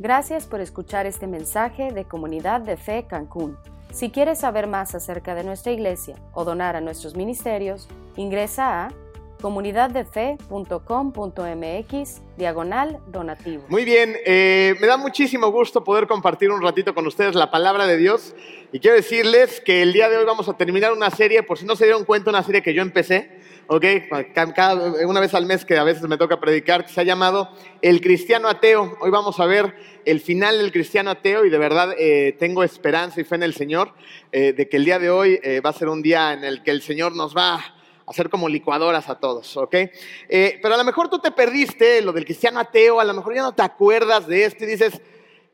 Gracias por escuchar este mensaje de Comunidad de Fe Cancún. Si quieres saber más acerca de nuestra iglesia o donar a nuestros ministerios, ingresa a comunidaddefe.com.mx diagonal donativo. Muy bien, eh, me da muchísimo gusto poder compartir un ratito con ustedes la palabra de Dios y quiero decirles que el día de hoy vamos a terminar una serie, por si no se dieron cuenta, una serie que yo empecé, ¿ok? Cada, una vez al mes que a veces me toca predicar, se ha llamado El Cristiano Ateo. Hoy vamos a ver el final del Cristiano Ateo y de verdad eh, tengo esperanza y fe en el Señor eh, de que el día de hoy va a ser un día en el que el Señor nos va a hacer como licuadoras a todos, ¿ok? Eh, pero a lo mejor tú te perdiste lo del cristiano ateo, a lo mejor ya no te acuerdas de esto y dices,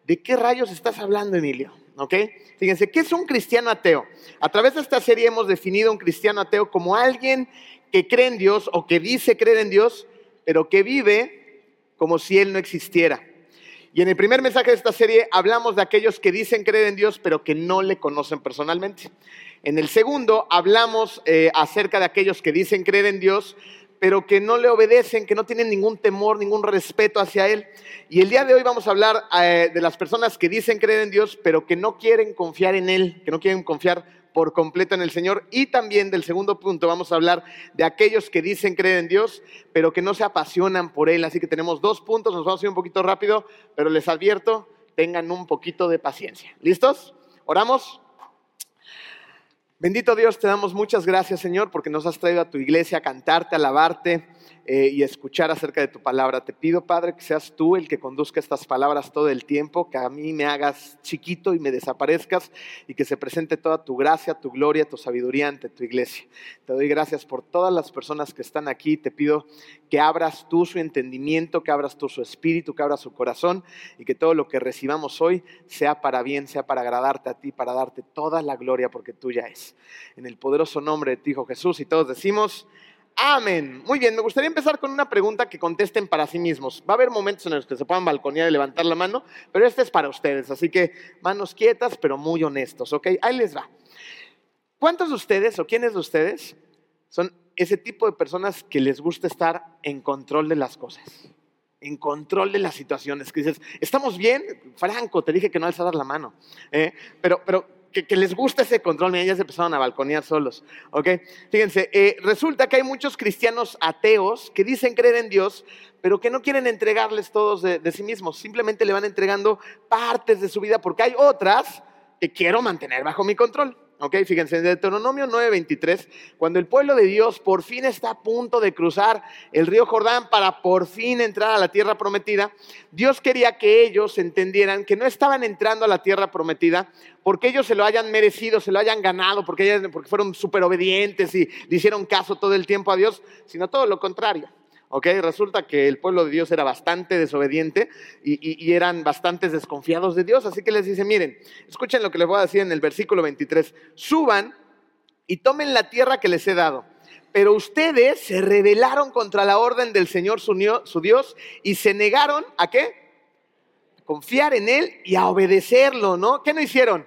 ¿de qué rayos estás hablando, Emilio? ¿Ok? Fíjense, ¿qué es un cristiano ateo? A través de esta serie hemos definido un cristiano ateo como alguien que cree en Dios o que dice creer en Dios, pero que vive como si Él no existiera. Y en el primer mensaje de esta serie hablamos de aquellos que dicen creer en Dios, pero que no le conocen personalmente. En el segundo hablamos eh, acerca de aquellos que dicen creer en Dios, pero que no le obedecen, que no tienen ningún temor, ningún respeto hacia Él. Y el día de hoy vamos a hablar eh, de las personas que dicen creer en Dios, pero que no quieren confiar en Él, que no quieren confiar por completo en el Señor. Y también del segundo punto vamos a hablar de aquellos que dicen creer en Dios, pero que no se apasionan por Él. Así que tenemos dos puntos, nos vamos a ir un poquito rápido, pero les advierto, tengan un poquito de paciencia. ¿Listos? ¿Oramos? Bendito Dios, te damos muchas gracias, Señor, porque nos has traído a tu iglesia a cantarte, a alabarte eh, y escuchar acerca de tu palabra. Te pido, Padre, que seas tú el que conduzca estas palabras todo el tiempo, que a mí me hagas chiquito y me desaparezcas y que se presente toda tu gracia, tu gloria, tu sabiduría ante tu iglesia. Te doy gracias por todas las personas que están aquí. Te pido que abras tú su entendimiento, que abras tú su espíritu, que abras su corazón y que todo lo que recibamos hoy sea para bien, sea para agradarte a ti, para darte toda la gloria porque tuya es. En el poderoso nombre de ti, Hijo Jesús, y todos decimos... Amén. Muy bien, me gustaría empezar con una pregunta que contesten para sí mismos. Va a haber momentos en los que se puedan balconear y levantar la mano, pero este es para ustedes, así que manos quietas, pero muy honestos, ¿ok? Ahí les va. ¿Cuántos de ustedes o quiénes de ustedes son ese tipo de personas que les gusta estar en control de las cosas? En control de las situaciones, que dices, ¿estamos bien? Franco, te dije que no alzaras la mano, ¿eh? pero, pero que, les gusta ese control. Miren, ya se empezaron a balconear solos. ¿Ok? Fíjense, eh, resulta que hay muchos cristianos ateos que dicen creer en Dios, pero que no quieren entregarles todos de sí mismos. Simplemente le van entregando partes de su vida porque hay otras que quiero mantener bajo mi control. Ok, fíjense, en Deuteronomio 9:23, cuando el pueblo de Dios por fin está a punto de cruzar el río Jordán para por fin entrar a la tierra prometida, Dios quería que ellos entendieran que no estaban entrando a la tierra prometida porque ellos se lo hayan merecido, se lo hayan ganado, porque, porque fueron súper obedientes y le hicieron caso todo el tiempo a Dios, sino todo lo contrario. ¿Ok? Resulta que el pueblo de Dios era bastante desobediente y, eran bastantes desconfiados de Dios, así que les dice, miren, escuchen lo que les voy a decir en el versículo 23, suban y tomen la tierra que les he dado. Pero ustedes se rebelaron contra la orden del Señor su, Dios y se negaron a qué? Confiar en Él y a obedecerlo, ¿no? ¿Qué no hicieron?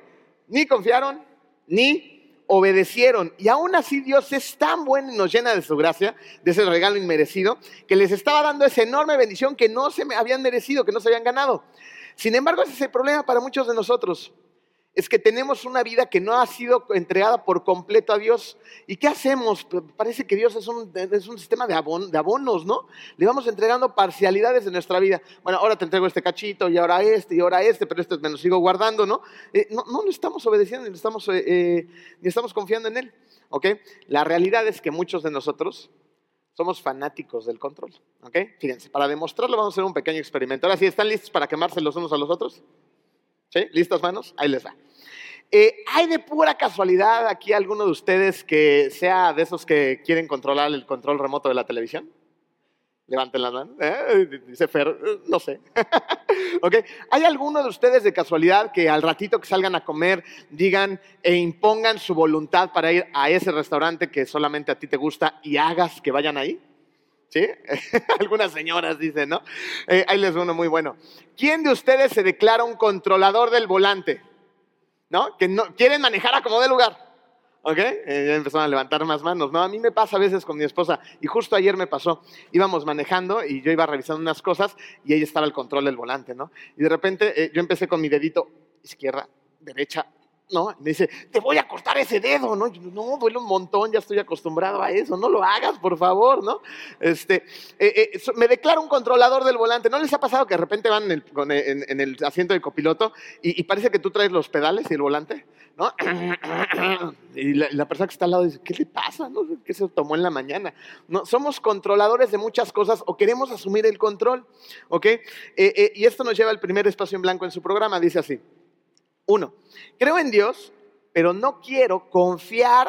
Ni confiaron, ni obedecieron. Y aún así Dios es tan bueno y nos llena de su gracia, de ese regalo inmerecido, que les estaba dando esa enorme bendición que no se habían merecido, que no se habían ganado. Sin embargo, ese es el problema para muchos de nosotros es que tenemos una vida que no ha sido entregada por completo a Dios. ¿Y qué hacemos? Parece que Dios es un, es un sistema de, abonos, ¿no? Le vamos entregando parcialidades de nuestra vida. Bueno, ahora te entrego este cachito y ahora este y ahora este, pero este me lo sigo guardando, ¿no? Eh, no, no, estamos obedeciendo, ni estamos, eh, eh, ni estamos confiando en Él, ¿ok? La realidad es que muchos de nosotros somos fanáticos del control, ¿ok? Fíjense, para demostrarlo vamos a hacer un pequeño experimento. Ahora sí, ¿están listos para quemarse los unos a los otros? ¿Sí? ¿Listas manos? Ahí les va. Eh, ¿Hay de pura casualidad aquí alguno de ustedes que sea de esos que quieren controlar el control remoto de la televisión? Levanten las manos. ¿Eh? Dice Fer, no sé. okay. ¿Hay alguno de ustedes de casualidad que al ratito que salgan a comer digan e impongan su voluntad para ir a ese restaurante que solamente a ti te gusta y hagas que vayan ahí? ¿Sí? Algunas señoras dicen, ¿no? Eh, ahí les uno muy bueno. ¿Quién de ustedes se declara un controlador del volante? ¿No? Que no, quieren manejar a como de lugar. ¿Ok? Eh, ya empezaron a levantar más manos. No, a mí me pasa a veces con mi esposa. Y justo ayer me pasó. Íbamos manejando y yo iba revisando unas cosas y ella estaba al control del volante, ¿no? Y de repente eh, yo empecé con mi dedito izquierda, derecha, ¿no? Me dice, te voy a cortar ese dedo, ¿no? no, duele un montón, ya estoy acostumbrado a eso, no lo hagas, por favor, ¿no? Este, eh, eh, me declaro un controlador del volante. ¿No les ha pasado que de repente van en el, asiento de copiloto y, parece que tú traes los pedales y el volante, ¿no? Y la, persona que está al lado dice, ¿qué le pasa? ¿Qué se tomó en la mañana? No, somos controladores de muchas cosas o queremos asumir el control, ¿ok? Eh, y esto nos lleva al primer espacio en blanco en su programa, dice así. Uno, creo en Dios, pero no quiero confiar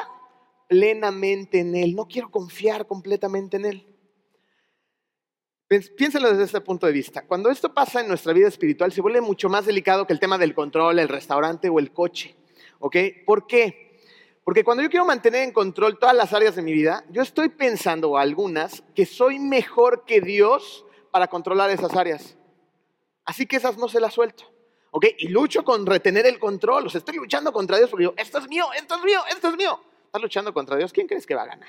plenamente en Él. No quiero confiar completamente en Él. Piénselo desde este punto de vista. Cuando esto pasa en nuestra vida espiritual, se vuelve mucho más delicado que el tema del control, el restaurante o el coche. ¿Ok? ¿Por qué? Porque cuando yo quiero mantener en control todas las áreas de mi vida, yo estoy pensando, algunas, que soy mejor que Dios para controlar esas áreas. Así que esas no se las suelto. ¿Ok? Y lucho con retener el control. O sea, estoy luchando contra Dios porque digo, esto es mío, esto es mío, esto es mío. Estás luchando contra Dios, ¿quién crees que va a ganar?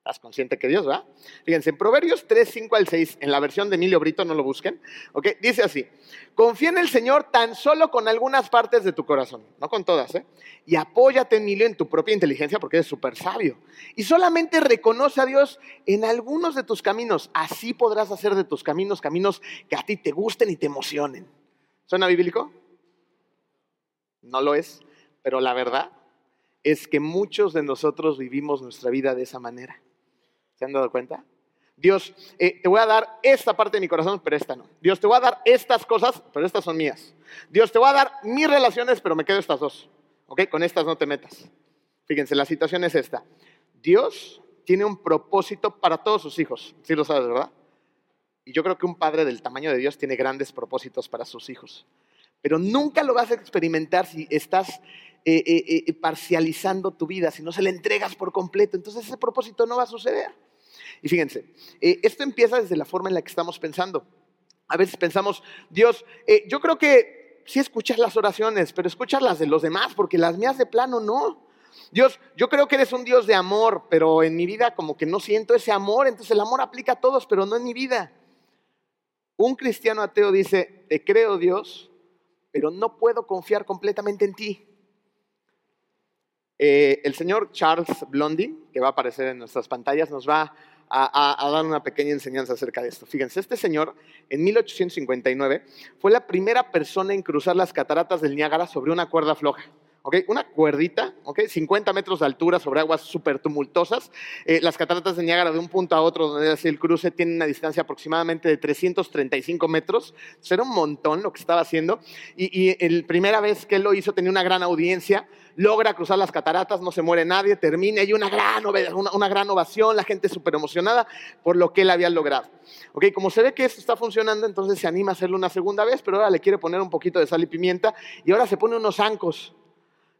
Estás consciente que Dios va. Fíjense, en Proverbios 3, 5 al 6, en la versión de Emilio Brito, no lo busquen, ¿ok? Dice así, confía en el Señor tan solo con algunas partes de tu corazón, no con todas, ¿eh? Y apóyate, Emilio, en tu propia inteligencia porque eres súper sabio. Y solamente reconoce a Dios en algunos de tus caminos. Así podrás hacer de tus caminos caminos que a ti te gusten y te emocionen. ¿Suena bíblico? No lo es, pero la verdad es que muchos de nosotros vivimos nuestra vida de esa manera. ¿Se han dado cuenta? Dios, eh, te voy a dar esta parte de mi corazón, pero esta no. Dios, te voy a dar estas cosas, pero estas son mías. Dios, te voy a dar mis relaciones, pero me quedo estas dos. ¿Ok? Con estas no te metas. Fíjense, la situación es esta. Dios tiene un propósito para todos sus hijos. Sí lo sabes, ¿verdad? Y yo creo que un padre del tamaño de Dios tiene grandes propósitos para sus hijos. Pero nunca lo vas a experimentar si estás eh, eh, eh, parcializando tu vida, si no se le entregas por completo. Entonces ese propósito no va a suceder. Y fíjense, esto empieza desde la forma en la que estamos pensando. A veces pensamos, Dios, yo creo que sí escuchas las oraciones, pero escuchas las de los demás, porque las mías de plano no. Dios, yo creo que eres un Dios de amor, pero en mi vida como que no siento ese amor, entonces el amor aplica a todos, pero no en mi vida. Un cristiano ateo dice, te creo Dios, pero no puedo confiar completamente en ti. Eh, el señor Charles Blondin, que va a aparecer en nuestras pantallas, nos va a, a, dar una pequeña enseñanza acerca de esto. Fíjense, este señor en 1859 fue la primera persona en cruzar las cataratas del Niágara sobre una cuerda floja. Una cuerdita, ¿ok? 50 metros de altura sobre aguas súper tumultuosas. Eh, las cataratas de Niágara de un punto a otro donde hace el cruce tienen una distancia aproximadamente de 335 metros. Eso era un montón lo que estaba haciendo. Y, la primera vez que él lo hizo tenía una gran audiencia. Logra cruzar las cataratas, no se muere nadie, termina. Hay una gran, una, una gran ovación, la gente súper emocionada por lo que él había logrado. ¿Ok? Como se ve que esto está funcionando, entonces se anima a hacerlo una segunda vez, pero ahora le quiere poner un poquito de sal y pimienta y ahora se pone unos zancos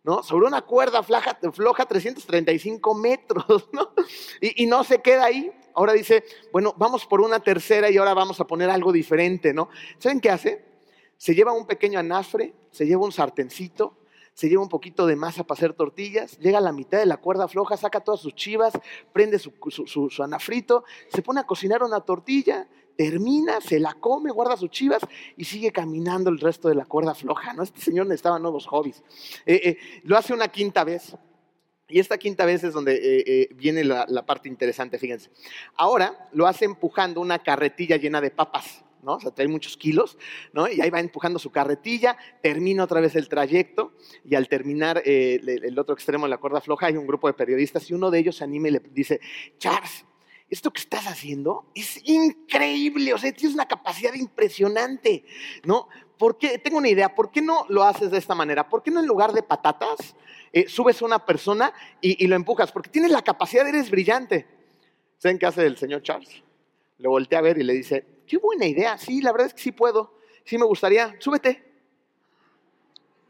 ¿no? Sobre una cuerda floja, floja 335 metros. Y, no se queda ahí. Ahora dice, bueno, vamos por una tercera y ahora vamos a poner algo diferente, ¿no? ¿Saben qué hace? Se lleva un pequeño anafre, se lleva un sartencito, se lleva un poquito de masa para hacer tortillas, llega a la mitad de la cuerda floja, saca todas sus chivas, prende su anafrito, se pone a cocinar una tortilla, termina, se la come, guarda sus chivas y sigue caminando el resto de la cuerda floja. ¿no? Este señor necesitaba nuevos hobbies. Eh, eh, lo hace una quinta vez. Y esta quinta vez es donde eh, viene la, parte interesante, fíjense. Ahora lo hace empujando una carretilla llena de papas. ¿no? O sea, trae muchos kilos, ¿no? Y ahí va empujando su carretilla, termina otra vez el trayecto y al terminar el otro extremo de la cuerda floja hay un grupo de periodistas y uno de ellos se anima y le dice, Charles, esto que estás haciendo es increíble, o sea, tienes una capacidad impresionante, ¿no? ¿Por qué? Tengo una idea, ¿por qué no lo haces de esta manera? ¿Por qué no en lugar de patatas eh, subes a una persona y, lo empujas? Porque tienes la capacidad, eres brillante. ¿Saben qué hace el señor Charles? Le voltea a ver y le dice, qué buena idea, sí, la verdad es que sí puedo, sí me gustaría, súbete.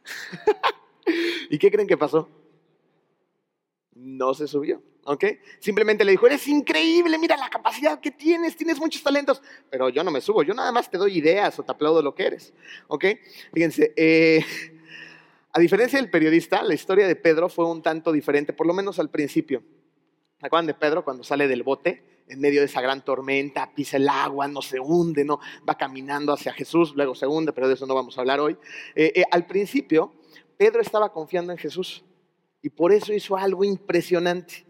¿Y qué creen que pasó? No se subió. ¿Ok? Simplemente le dijo, eres increíble, mira la capacidad que tienes, tienes muchos talentos, pero yo no me subo, yo nada más te doy ideas o te aplaudo lo que eres, ¿ok? Fíjense, eh, A diferencia del periodista, la historia de Pedro fue un tanto diferente, por lo menos al principio. ¿Se acuerdan de Pedro cuando sale del bote en medio de esa gran tormenta, pisa el agua, no se hunde, no va caminando hacia Jesús, luego se hunde, pero de eso no vamos a hablar hoy. Eh, eh, al principio, Pedro estaba confiando en Jesús y por eso hizo algo impresionante.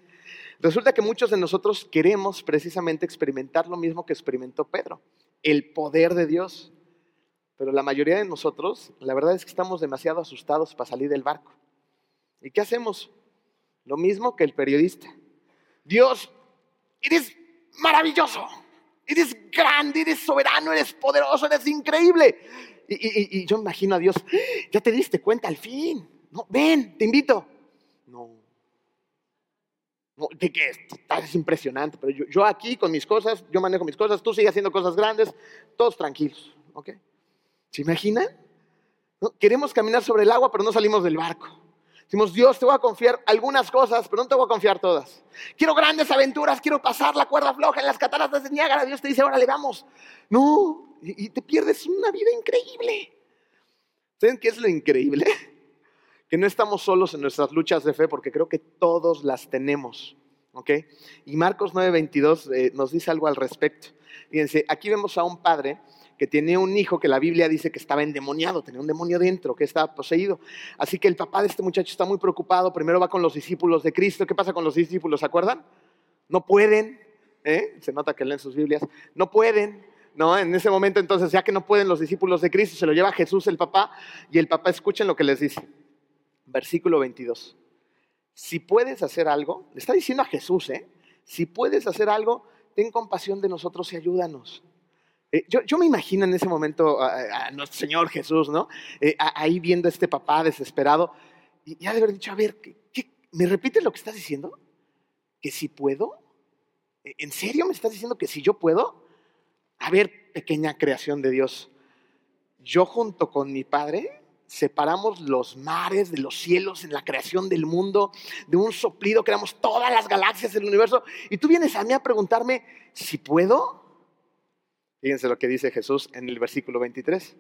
Resulta que muchos de nosotros queremos precisamente experimentar lo mismo que experimentó Pedro, el poder de Dios. Pero la mayoría de nosotros, la verdad es que estamos demasiado asustados para salir del barco. ¿Y qué hacemos? Lo mismo que el periodista. Dios, eres maravilloso, eres grande, eres soberano, eres poderoso, eres increíble. Y, yo imagino a Dios, ya te diste cuenta al fin. No, ven, te invito. No. ¿De qué? Es impresionante, pero yo, aquí con mis cosas, yo manejo mis cosas, tú sigues haciendo cosas grandes, todos tranquilos. ¿Ok? ¿Se imaginan? Queremos caminar sobre el agua, pero no salimos del barco. Decimos, Dios, te voy a confiar algunas cosas, pero no te voy a confiar todas. Quiero grandes aventuras, quiero pasar la cuerda floja en las cataratas de Niágara. Dios te dice, órale, vamos. No, y, te pierdes una vida increíble. ¿Saben qué es lo increíble? Que no estamos solos en nuestras luchas de fe, porque creo que todos las tenemos. ¿Ok? Y Marcos 9:22 eh, nos dice algo al respecto. Fíjense, aquí vemos a un padre que tenía un hijo que la Biblia dice que estaba endemoniado, tenía un demonio dentro, que estaba poseído. Así que el papá de este muchacho está muy preocupado, primero va con los discípulos de Cristo. ¿Qué pasa con los discípulos? ¿Se acuerdan? No pueden, ¿eh? se nota que leen sus Biblias, no pueden. ¿No? En ese momento entonces, ya que no pueden los discípulos de Cristo, se lo lleva Jesús el papá y el papá escuchen lo que les dice. Versículo 22. Si puedes hacer algo, le está diciendo a Jesús, ¿eh? Si puedes hacer algo, ten compasión de nosotros y ayúdanos. Eh, yo, me imagino en ese momento a, nuestro Señor Jesús, ¿no? Eh, ahí viendo a este papá desesperado y ya de haber dicho, a ver, me repites lo que estás diciendo? ¿Que si puedo? ¿E, ¿En serio me estás diciendo que si yo puedo? A ver, pequeña creación de Dios, yo junto con mi Padre separamos los mares de los cielos en la creación del mundo, de un soplido creamos todas las galaxias del universo, y tú vienes a mí a preguntarme si puedo. Fíjense lo que dice Jesús en el versículo 23.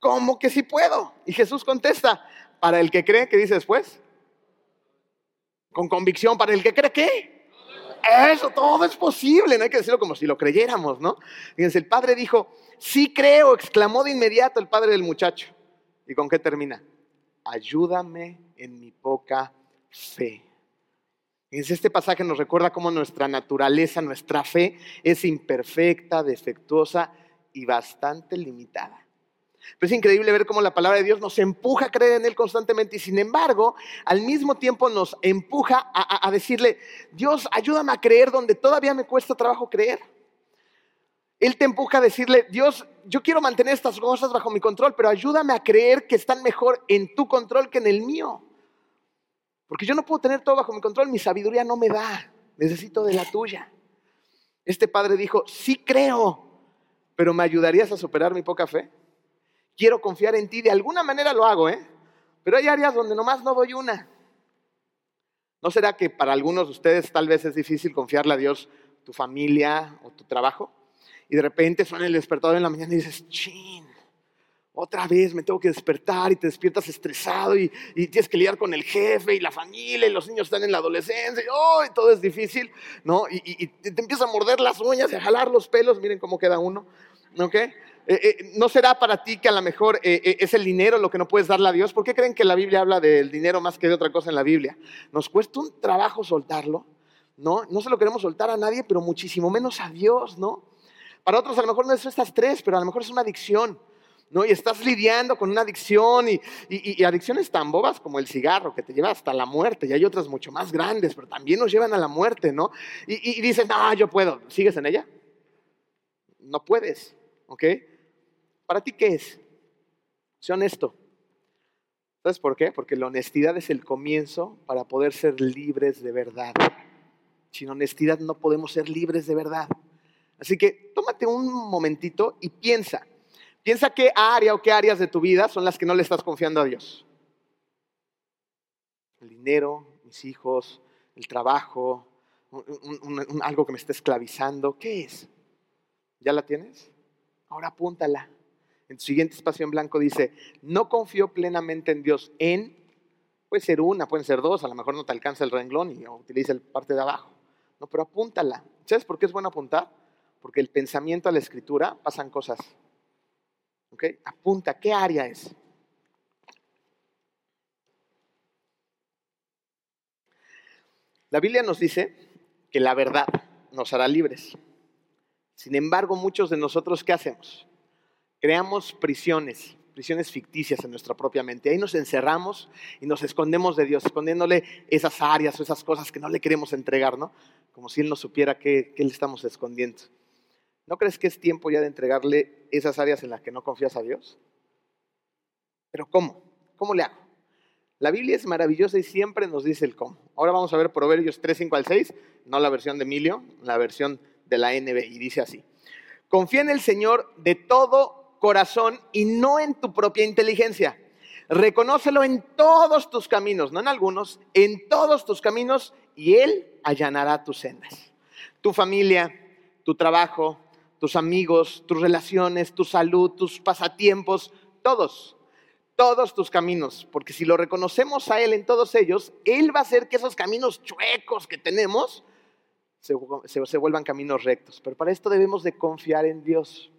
¿Cómo que sí puedo? Y Jesús contesta, para el que cree, ¿qué dice después? Con convicción, para el que cree, ¿qué? Eso, todo es posible, no hay que decirlo como si lo creyéramos, ¿no? Fíjense, el padre dijo, sí creo, exclamó de inmediato el padre del muchacho. ¿Y con qué termina? Ayúdame en mi poca fe. Este pasaje nos recuerda cómo nuestra naturaleza, nuestra fe es imperfecta, defectuosa y bastante limitada. Pero es increíble ver cómo la palabra de Dios nos empuja a creer en Él constantemente y sin embargo, al mismo tiempo nos empuja a, a decirle, Dios, ayúdame a creer donde todavía me cuesta trabajo creer. Él te empuja a decirle, Dios, yo quiero mantener estas cosas bajo mi control, pero ayúdame a creer que están mejor en tu control que en el mío. Porque yo no puedo tener todo bajo mi control, mi sabiduría no me da, necesito de la tuya. Este padre dijo, sí creo, pero ¿me ayudarías a superar mi poca fe? Quiero confiar en ti, de alguna manera lo hago, ¿eh? Pero hay áreas donde nomás no doy una. ¿No será que para algunos de ustedes tal vez es difícil confiarle a Dios tu familia o tu trabajo? Y de repente suena el despertador en la mañana y dices, chin, otra vez me tengo que despertar y te despiertas estresado y, tienes que lidiar con el jefe y la familia y los niños están en la adolescencia y todo es difícil, ¿no? Y, te empieza a morder las uñas y a jalar los pelos, miren cómo queda uno, ¿ok? Eh, eh, ¿No será para ti que a lo mejor eh, es el dinero lo que no puedes darle a Dios? ¿Por qué creen que la Biblia habla del dinero más que de otra cosa en la Biblia? Nos cuesta un trabajo soltarlo, ¿no? No se lo queremos soltar a nadie, pero muchísimo menos a Dios, ¿no? Para otros a lo mejor no es estas tres, pero a lo mejor es una adicción. ¿no? Y estás lidiando con una adicción y, adicciones tan bobas como el cigarro, que te lleva hasta la muerte, y hay otras mucho más grandes, pero también nos llevan a la muerte, ¿no? Y, y dices, no, yo puedo, ¿sigues en ella? No puedes, ¿ok? ¿Para ti qué es? Sé honesto. ¿Sabes por qué? Porque la honestidad es el comienzo para poder ser libres de verdad. Sin honestidad no podemos ser libres de verdad. Así que tómate un momentito y piensa, Piensa qué área o qué áreas de tu vida son las que no le estás confiando a Dios. El dinero, mis hijos, el trabajo, algo que me está esclavizando. ¿Qué es? ¿Ya la tienes? Ahora apúntala. En tu siguiente espacio en blanco dice, no confío plenamente en Dios en, puede ser una, pueden ser dos, a lo mejor no te alcanza el renglón y utiliza el parte de abajo. No, pero apúntala. ¿Sabes por qué es bueno apuntar? Porque el pensamiento a la escritura pasan cosas. ¿Ok? Apunta, ¿qué área es? La Biblia nos dice que la verdad nos hará libres. Sin embargo, muchos de nosotros, ¿qué hacemos? Creamos prisiones, prisiones ficticias en nuestra propia mente. Ahí nos encerramos y nos escondemos de Dios, escondiéndole esas áreas o esas cosas que no le queremos entregar, ¿no? Como si Él no supiera qué, le estamos escondiendo. ¿No crees que es tiempo ya de entregarle esas áreas en las que no confías a Dios? Pero ¿cómo? ¿Cómo le hago? La Biblia es maravillosa y siempre nos dice el cómo. Ahora vamos a ver Proverbios 3, 5 al 6, no la versión de Emilio, la versión de la NB, y dice así. Confía en el Señor de todo corazón y no en tu propia inteligencia. Reconócelo en todos tus caminos, no en algunos, en todos tus caminos, y Él allanará tus sendas. Tu familia, tu trabajo, tus amigos, tus relaciones, tu salud, tus pasatiempos, todos todos tus caminos, porque si lo reconocemos a Él en todos ellos, Él va a hacer que esos caminos chuecos que tenemos se, vuelvan caminos rectos. Pero para esto debemos de confiar en Dios.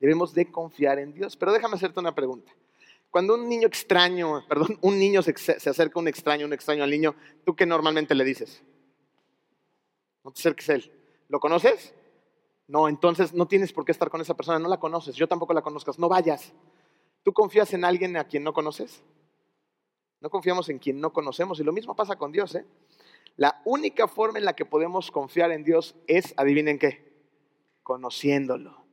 Debemos de confiar en Dios. Pero déjame hacerte una pregunta. Cuando un niño extraño, perdón, un niño se, se acerca a un extraño, un extraño al niño, ¿tú qué normalmente le dices? No te acerques a él. ¿Lo conoces? No, entonces no tienes por qué estar con esa persona, no la conoces, yo tampoco la conozcas, no vayas. ¿Tú confías en alguien a quien no conoces? No confiamos en quien no conocemos y lo mismo pasa con Dios. ¿eh? La única forma en la que podemos confiar en Dios es, adivinen qué, conociéndolo.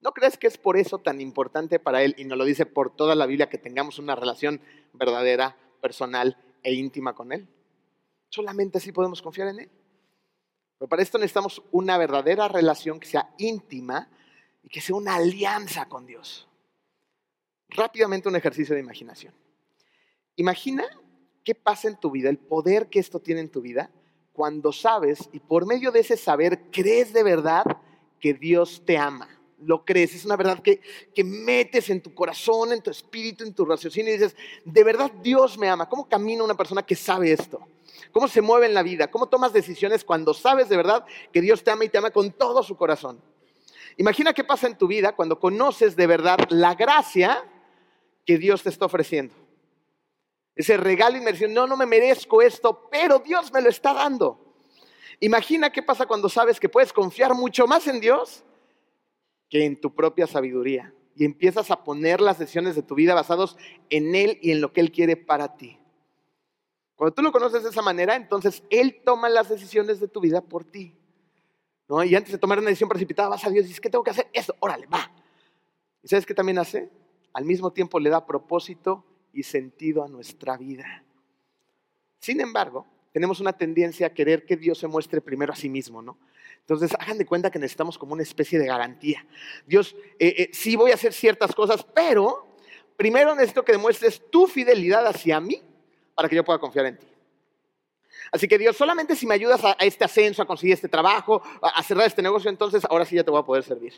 ¿No crees que es por eso tan importante para Él, y nos lo dice por toda la Biblia, que tengamos una relación verdadera, personal e íntima con Él? Solamente así podemos confiar en Él. Pero para esto necesitamos una verdadera relación que sea íntima y que sea una alianza con Dios rápidamente un ejercicio de imaginación. Imagina qué pasa en tu vida, el poder que esto tiene en tu vida, cuando sabes y por medio de ese saber crees de verdad que Dios te ama. Lo crees, es una verdad que, que metes en tu corazón, en tu espíritu, en tu raciocinio y dices, de verdad Dios me ama. ¿Cómo camina una persona que sabe esto? ¿Cómo se mueve en la vida? ¿Cómo tomas decisiones cuando sabes de verdad que Dios te ama y te ama con todo su corazón? Imagina qué pasa en tu vida cuando conoces de verdad la gracia que Dios te está ofreciendo. Ese regalo inmersión, no, no me merezco esto, pero Dios me lo está dando. Imagina qué pasa cuando sabes que puedes confiar mucho más en Dios que en tu propia sabiduría y empiezas a poner las decisiones de tu vida basados en Él y en lo que Él quiere para ti. Cuando tú lo conoces de esa manera, entonces Él toma las decisiones de tu vida por ti. ¿no? Y antes de tomar una decisión precipitada, vas a Dios y dices, ¿qué tengo que hacer? Esto, órale, va. ¿Y sabes qué también hace? al mismo tiempo le da propósito y sentido a nuestra vida. Sin embargo, tenemos una tendencia a querer que Dios se muestre primero a sí mismo, ¿no? Entonces, hagan de cuenta que necesitamos como una especie de garantía. Dios, eh, eh, sí voy a hacer ciertas cosas, pero primero necesito que demuestres tu fidelidad hacia mí para que yo pueda confiar en ti. Así que Dios, solamente si me ayudas a, este ascenso, a conseguir este trabajo, a cerrar este negocio, entonces ahora sí ya te voy a poder servir.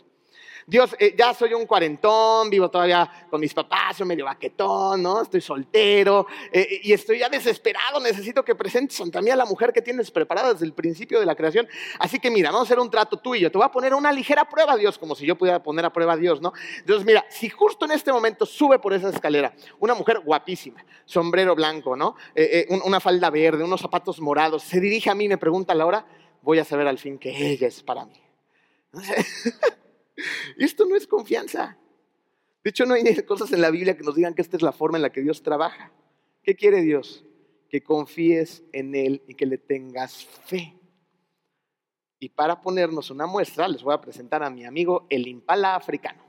Dios, eh, ya soy un cuarentón, vivo todavía con mis papás, soy medio baquetón, ¿no? Estoy soltero eh, y estoy ya desesperado, necesito que presentes ante a la mujer que tienes preparada desde el principio de la creación. Así que mira, vamos a hacer un trato tú y yo, te voy a poner una ligera prueba, Dios, como si yo pudiera poner a prueba a Dios, ¿no? Entonces, mira, si justo en este momento sube por esa escalera una mujer guapísima, sombrero blanco, ¿no? Eh, una falda verde, unos zapatos morados, se dirige a mí y me pregunta a la hora, voy a saber al fin que ella es para mí. Esto no es confianza. De hecho, no hay cosas en la Biblia que nos digan que esta es la forma en la que Dios trabaja. ¿Qué quiere Dios? Que confíes en Él y que le tengas fe. Y para ponernos una muestra, les voy a presentar a mi amigo el impala africano.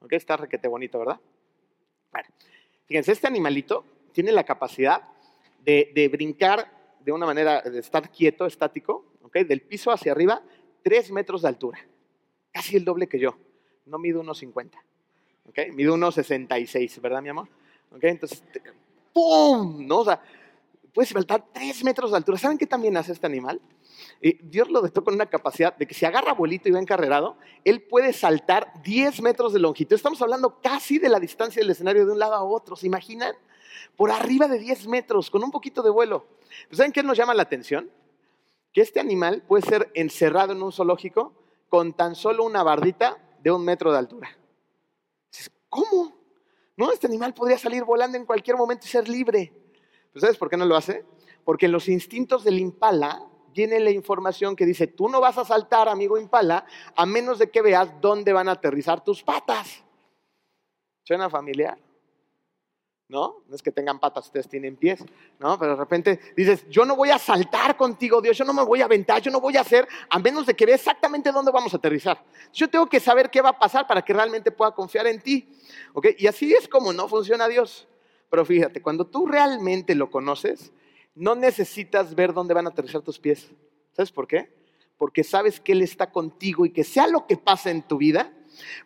¿Ok? Está requete bonito, ¿verdad? Fíjense, este animalito tiene la capacidad de, de, brincar de una manera, de estar quieto, estático, ¿ok? Del piso hacia arriba, tres metros de altura casi el doble que yo. No mido unos 50. ¿ok? Mido unos 66, ¿verdad, mi amor? ¿ok? Entonces, ¡pum! ¿No? O sea, puede saltar 3 metros de altura. ¿Saben qué también hace este animal? Eh, Dios lo dotó con una capacidad de que si agarra abuelito y va encarrerado, él puede saltar 10 metros de longitud. Estamos hablando casi de la distancia del escenario de un lado a otro, ¿se imaginan? Por arriba de 10 metros, con un poquito de vuelo. ¿Saben qué nos llama la atención? Que este animal puede ser encerrado en un zoológico con tan solo una bardita de un metro de altura. ¿Cómo? No, este animal podría salir volando en cualquier momento y ser libre. ¿Sabes por qué no lo hace? Porque en los instintos del impala viene la información que dice, tú no vas a saltar, amigo impala, a menos de que veas dónde van a aterrizar tus patas. ¿Suena familiar? ¿No? No es que tengan patas, ustedes tienen pies, ¿no? Pero de repente dices, yo no voy a saltar contigo, Dios, yo no me voy a aventar, yo no voy a hacer, a menos de que vea exactamente dónde vamos a aterrizar. Yo tengo que saber qué va a pasar para que realmente pueda confiar en ti, ¿ok? Y así es como no funciona Dios. Pero fíjate, cuando tú realmente lo conoces, no necesitas ver dónde van a aterrizar tus pies. ¿Sabes por qué? Porque sabes que Él está contigo y que sea lo que pase en tu vida,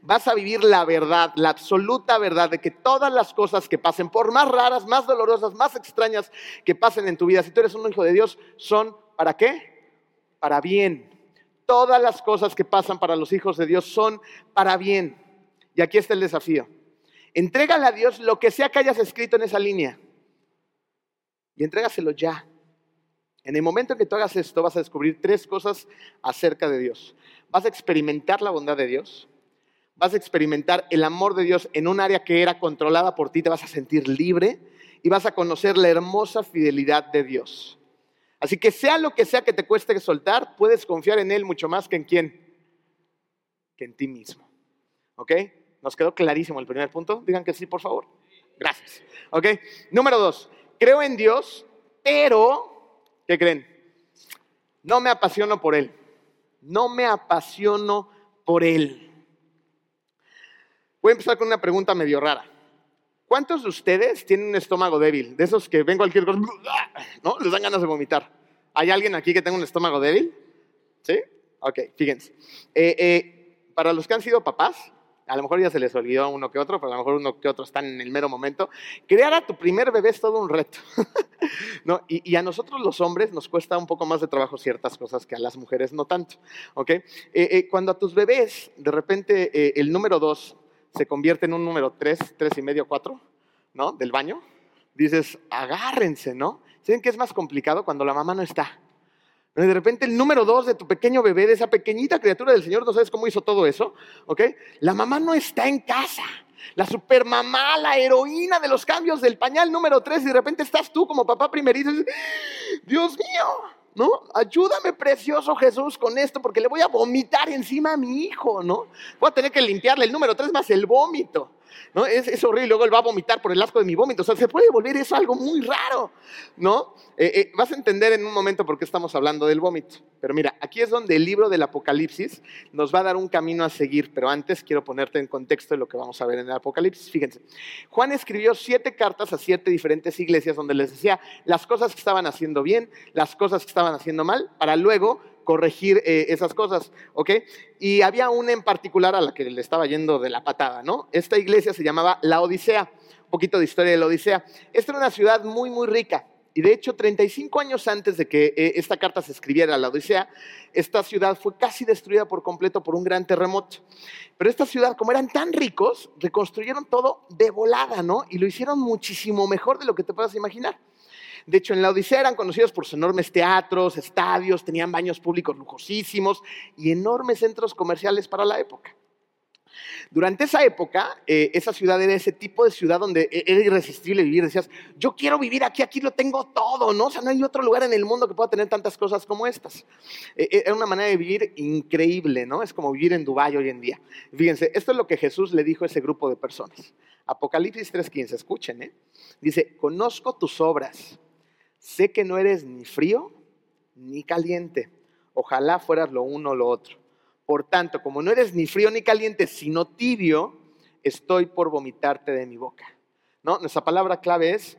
Vas a vivir la verdad, la absoluta verdad de que todas las cosas que pasen, por más raras, más dolorosas, más extrañas que pasen en tu vida, si tú eres un hijo de Dios, son para qué? Para bien. Todas las cosas que pasan para los hijos de Dios son para bien. Y aquí está el desafío. Entrégale a Dios lo que sea que hayas escrito en esa línea. Y entrégaselo ya. En el momento en que tú hagas esto, vas a descubrir tres cosas acerca de Dios. Vas a experimentar la bondad de Dios, vas a experimentar el amor de Dios en un área que era controlada por ti, te vas a sentir libre y vas a conocer la hermosa fidelidad de Dios. Así que sea lo que sea que te cueste soltar, puedes confiar en Él mucho más que en quién, que en ti mismo. ¿Ok? ¿Nos quedó clarísimo el primer punto? Digan que sí, por favor. Gracias. ¿Ok? Número dos, creo en Dios, pero, ¿qué creen? No me apasiono por Él. No me apasiono por Él. Voy a empezar con una pregunta medio rara. ¿Cuántos de ustedes tienen un estómago débil? De esos que ven cualquier cosa, ¿no? Les dan ganas de vomitar. ¿Hay alguien aquí que tenga un estómago débil? ¿Sí? Ok, fíjense. Eh, eh, para los que han sido papás, a lo mejor ya se les olvidó uno que otro, pero a lo mejor uno que otro están en el mero momento. Crear a tu primer bebé es todo un reto. ¿no? Y, a nosotros los hombres nos cuesta un poco más de trabajo ciertas cosas que a las mujeres no tanto. ¿ok? Eh, cuando a tus bebés, de repente, el número dos se convierte en un número 3, 3 y medio, 4, ¿no? Del baño. Dices, agárrense, ¿no? ¿Saben qué es más complicado cuando la mamá no está? De repente el número 2 de tu pequeño bebé, de esa pequeñita criatura del Señor, ¿no sabes cómo hizo todo eso? ¿Ok? La mamá no está en casa. La supermamá, la heroína de los cambios del pañal número 3 y de repente estás tú como papá dices, Dios mío, ¿no? Ayúdame, precioso Jesús, con esto, porque le voy a vomitar encima a mi hijo, ¿no? Voy a tener que limpiarle el número tres más el vómito. ¿No? Es, horrible, luego él va a vomitar por el asco de mi vómito, o sea, se puede volver eso algo muy raro, ¿no? Eh, eh, vas a entender en un momento por qué estamos hablando del vómito, pero mira, aquí es donde el libro del Apocalipsis nos va a dar un camino a seguir, pero antes quiero ponerte en contexto de lo que vamos a ver en el Apocalipsis, fíjense, Juan escribió siete cartas a siete diferentes iglesias donde les decía las cosas que estaban haciendo bien, las cosas que estaban haciendo mal, para luego corregir eh, esas cosas, ¿ok? Y había una en particular a la que le estaba yendo de la patada, ¿no? Esta iglesia se llamaba La Odisea, un poquito de historia de la Odisea. Esta era una ciudad muy, muy rica. Y de hecho, 35 años antes de que eh, esta carta se escribiera, la Odisea, esta ciudad fue casi destruida por completo por un gran terremoto. Pero esta ciudad, como eran tan ricos, reconstruyeron todo de volada, ¿no? Y lo hicieron muchísimo mejor de lo que te puedas imaginar. De hecho, en la Odisea eran conocidos por sus enormes teatros, estadios, tenían baños públicos lujosísimos y enormes centros comerciales para la época. Durante esa época, eh, esa ciudad era ese tipo de ciudad donde e-, era irresistible vivir. Decías, yo quiero vivir aquí, aquí lo tengo todo, ¿no? O sea, no hay otro lugar en el mundo que pueda tener tantas cosas como estas. E-, e-, era una manera de vivir increíble, ¿no? Es como vivir en Dubái hoy en día. Fíjense, esto es lo que Jesús le dijo a ese grupo de personas. Apocalipsis 3:15, escuchen, ¿eh? Dice, conozco tus obras sé que no eres ni frío ni caliente. Ojalá fueras lo uno o lo otro. Por tanto, como no eres ni frío ni caliente, sino tibio, estoy por vomitarte de mi boca. ¿No? Nuestra palabra clave es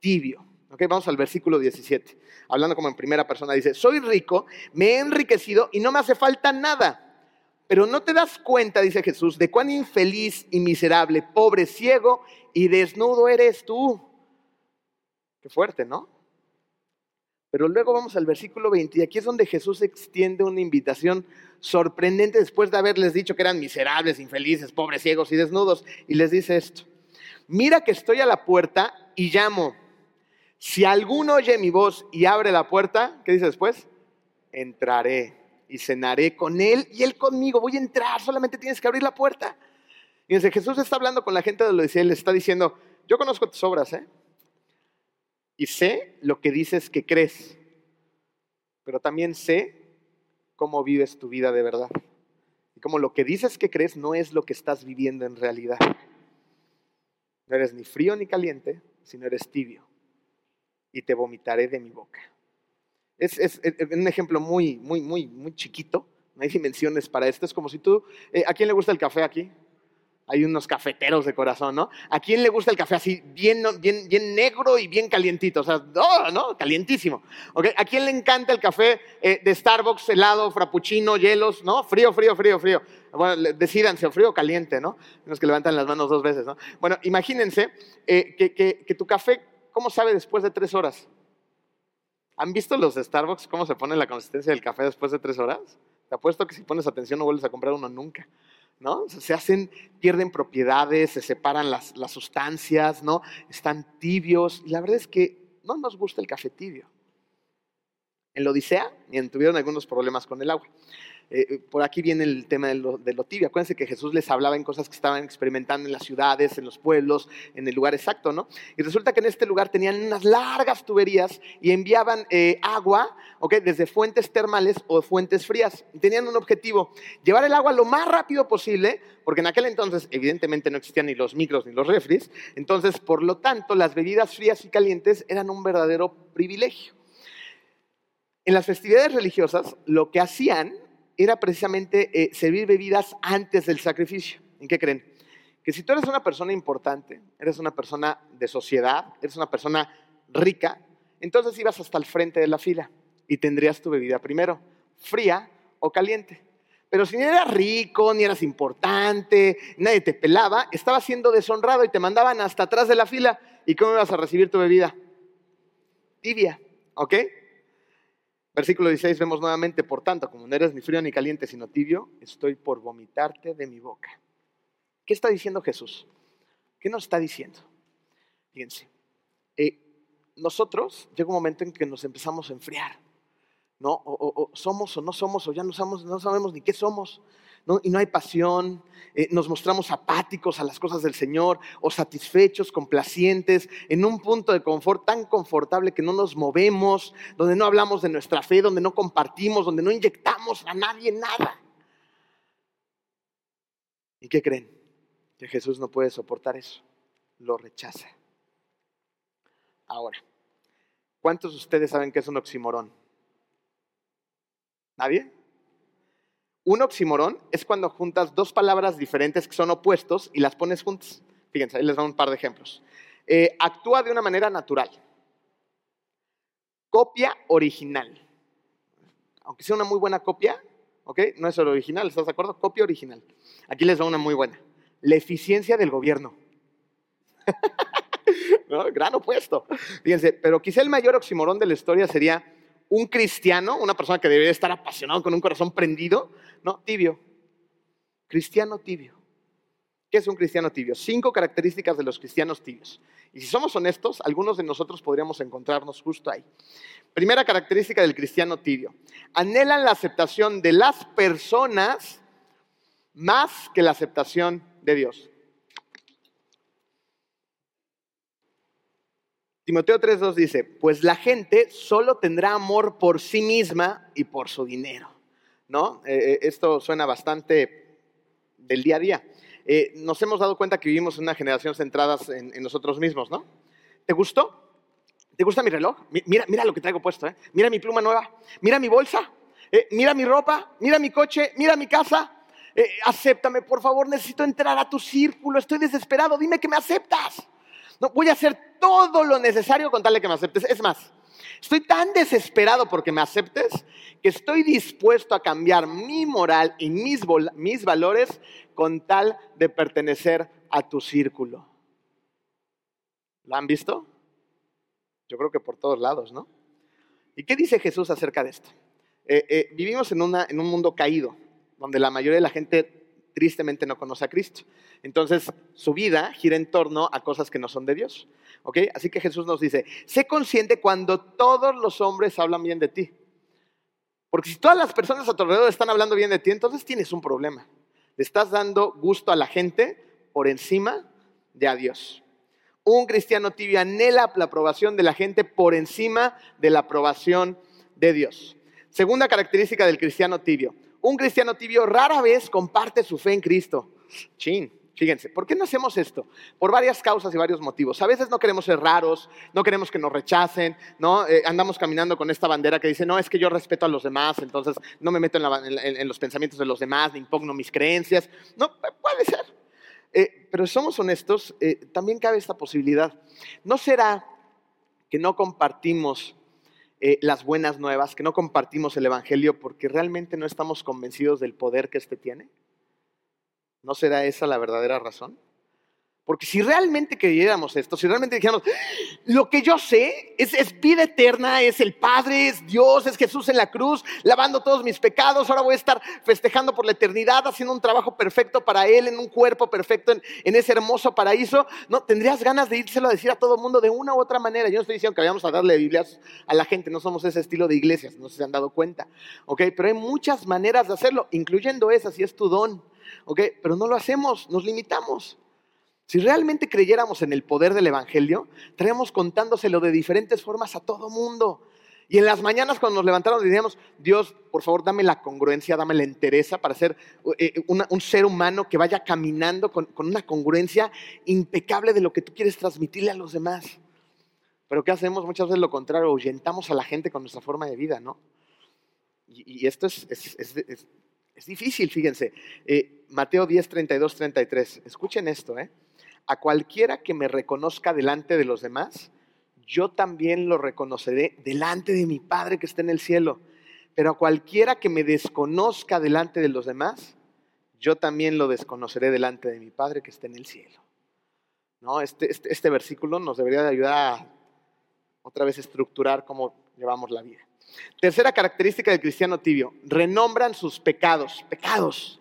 tibio. Okay, vamos al versículo 17. Hablando como en primera persona, dice, soy rico, me he enriquecido y no me hace falta nada. Pero no te das cuenta, dice Jesús, de cuán infeliz y miserable, pobre, ciego y desnudo eres tú. Qué fuerte, ¿no? Pero luego vamos al versículo 20 y aquí es donde Jesús extiende una invitación sorprendente después de haberles dicho que eran miserables, infelices, pobres, ciegos y desnudos. Y les dice esto, mira que estoy a la puerta y llamo. Si alguno oye mi voz y abre la puerta, ¿qué dice después? Entraré y cenaré con él y él conmigo. Voy a entrar, solamente tienes que abrir la puerta. Y dice, Jesús está hablando con la gente de lo y le está diciendo, yo conozco tus obras, ¿eh? Y sé lo que dices que crees, pero también sé cómo vives tu vida de verdad. Y como lo que dices que crees no es lo que estás viviendo en realidad. No eres ni frío ni caliente, sino eres tibio. Y te vomitaré de mi boca. Es, un ejemplo muy, muy, muy, muy chiquito. No hay dimensiones para esto. Es como si tú... Eh, ¿A quién le gusta el café aquí? Hay unos cafeteros de corazón, ¿no? ¿A quién le gusta el café así, bien, bien, bien negro y bien calientito? O sea, no, ¿no? Calientísimo. ¿A quién le encanta el café eh, de Starbucks, helado, frappuccino, hielos, ¿no? Frío, frío, frío, frío. Bueno, decidanse, frío o caliente, ¿no? Los que levantan las manos dos veces, ¿no? Bueno, imagínense eh, que, que tu café, ¿cómo sabe después de tres horas? ¿Han visto los de Starbucks cómo se pone la consistencia del café después de tres horas? Te apuesto que si pones atención no vuelves a comprar uno nunca. ¿No? Se hacen, pierden propiedades, se separan las, las sustancias, ¿no? Están tibios. Y la verdad es que no nos gusta el café tibio. En la Odisea, tuvieron algunos problemas con el agua. Eh, eh, por aquí viene el tema de lo, tibio. Acuérdense que Jesús les hablaba en cosas que estaban experimentando en las ciudades, en los pueblos, en el lugar exacto, ¿no? Y resulta que en este lugar tenían unas largas tuberías y enviaban eh, agua, ¿ok? Desde fuentes termales o fuentes frías. Tenían un objetivo, llevar el agua lo más rápido posible, porque en aquel entonces evidentemente no existían ni los micros ni los refris. Entonces, por lo tanto, las bebidas frías y calientes eran un verdadero privilegio. En las festividades religiosas, lo que hacían era precisamente eh, servir bebidas antes del sacrificio. ¿En qué creen? Que si tú eres una persona importante, eres una persona de sociedad, eres una persona rica, entonces ibas hasta el frente de la fila y tendrías tu bebida primero, fría o caliente. Pero si ni eras rico, ni eras importante, nadie te pelaba, estabas siendo deshonrado y te mandaban hasta atrás de la fila. ¿Y cómo ibas a recibir tu bebida? Tibia, ¿ok? Versículo 16 vemos nuevamente, por tanto, como no eres ni frío ni caliente, sino tibio, estoy por vomitarte de mi boca. ¿Qué está diciendo Jesús? ¿Qué nos está diciendo? Fíjense, eh, nosotros llega un momento en que nos empezamos a enfriar, ¿no? O, somos o no somos, o ya no, somos, no sabemos ni qué somos y no hay pasión, eh, nos mostramos apáticos a las cosas del Señor o satisfechos, complacientes, en un punto de confort tan confortable que no nos movemos, donde no hablamos de nuestra fe, donde no compartimos, donde no inyectamos a nadie nada. ¿Y qué creen? Que Jesús no puede soportar eso, lo rechaza. Ahora, ¿cuántos de ustedes saben que es un oximorón? ¿Nadie? Un oximorón es cuando juntas dos palabras diferentes que son opuestos y las pones juntas. Fíjense, ahí les doy un par de ejemplos. Eh, actúa de una manera natural. Copia original. Aunque sea una muy buena copia, ¿ok? No es el original, ¿estás de acuerdo? Copia original. Aquí les doy una muy buena. La eficiencia del gobierno. Gran opuesto. Fíjense, pero quizá el mayor oximorón de la historia sería un cristiano, una persona que debería estar apasionado con un corazón prendido, no, tibio. Cristiano tibio. ¿Qué es un cristiano tibio? Cinco características de los cristianos tibios. Y si somos honestos, algunos de nosotros podríamos encontrarnos justo ahí. Primera característica del cristiano tibio. Anhelan la aceptación de las personas más que la aceptación de Dios. Timoteo 3.2 dice, pues la gente solo tendrá amor por sí misma y por su dinero. ¿No? Eh, eh, esto suena bastante del día a día. Eh, nos hemos dado cuenta que vivimos una generación centrada en, nosotros mismos, ¿no? ¿Te gustó? ¿Te gusta mi reloj? Mira, mira lo que traigo puesto, ¿eh? Mira mi pluma nueva, mira mi bolsa, mira mi ropa, mira mi coche, mira mi casa. acéptame, por favor, necesito entrar a tu círculo, estoy desesperado, dime que me aceptas. No, voy a hacer todo lo necesario con tal de que me aceptes. Es más, estoy tan desesperado porque me aceptes que estoy dispuesto a cambiar mi moral y mis, mis valores con tal de pertenecer a tu círculo. ¿Lo han visto? Yo creo que por todos lados, ¿no? ¿Y qué dice Jesús acerca de esto? Eh, eh, vivimos en, en un mundo caído, donde la mayoría de la gente tristemente no conoce a Cristo. Entonces, su vida gira en torno a cosas que no son de Dios. ¿Ok? Así que Jesús nos dice, sé consciente cuando todos los hombres hablan bien de ti. Porque si todas las personas a tu alrededor están hablando bien de ti, entonces tienes un problema. Le estás dando gusto a la gente por encima de a Dios. Un cristiano tibio anhela la aprobación de la gente por encima de la aprobación de Dios. Segunda característica del cristiano tibio. Un cristiano tibio rara vez comparte su fe en Cristo. Chin, fíjense, ¿por qué no hacemos esto? Por varias causas y varios motivos. A veces no queremos ser raros, no queremos que nos rechacen, ¿no? Eh, andamos caminando con esta bandera que dice, no, es que yo respeto a los demás, entonces no me meto en, los pensamientos de los demás, ni impugno mis creencias. No, puede ser. Eh, pero somos honestos, eh, también cabe esta posibilidad. ¿No será que no compartimos eh, las buenas nuevas, que no compartimos el Evangelio porque realmente no estamos convencidos del poder que éste tiene? ¿No será esa la verdadera razón? Porque si realmente creyéramos esto, si realmente dijéramos, lo que yo sé es, vida eterna, es el Padre, es Dios, es Jesús en la cruz, lavando todos mis pecados, ahora voy a estar festejando por la eternidad, haciendo un trabajo perfecto para Él, en un cuerpo perfecto, en, en ese hermoso paraíso, no, tendrías ganas de írselo a decir a todo el mundo de una u otra manera. Yo no estoy diciendo que vayamos a darle Biblias a la gente, no somos ese estilo de iglesias, no se han dado cuenta, ¿ok? Pero hay muchas maneras de hacerlo, incluyendo esa, si es tu don, ¿ok? Pero no lo hacemos, nos limitamos. Si realmente creyéramos en el poder del Evangelio, estaríamos contándoselo de diferentes formas a todo mundo. Y en las mañanas cuando nos levantamos diríamos, Dios, por favor, dame la congruencia, dame la entereza para ser eh, eh, un ser humano que vaya caminando con, una congruencia impecable de lo que tú quieres transmitirle a los demás. Pero ¿qué hacemos? Muchas veces lo contrario, ahuyentamos a la gente con nuestra forma de vida, ¿no? Y, esto es, difícil, fíjense. Eh, Mateo 10, 32, 33. Escuchen esto, ¿eh? A cualquiera que me reconozca delante de los demás, yo también lo reconoceré delante de mi Padre que está en el cielo. Pero a cualquiera que me desconozca delante de los demás, yo también lo desconoceré delante de mi Padre que está en el cielo. ¿No? Este, este, este versículo nos debería de ayudar a otra vez estructurar cómo llevamos la vida. Tercera característica del cristiano tibio, renombran sus pecados, pecados,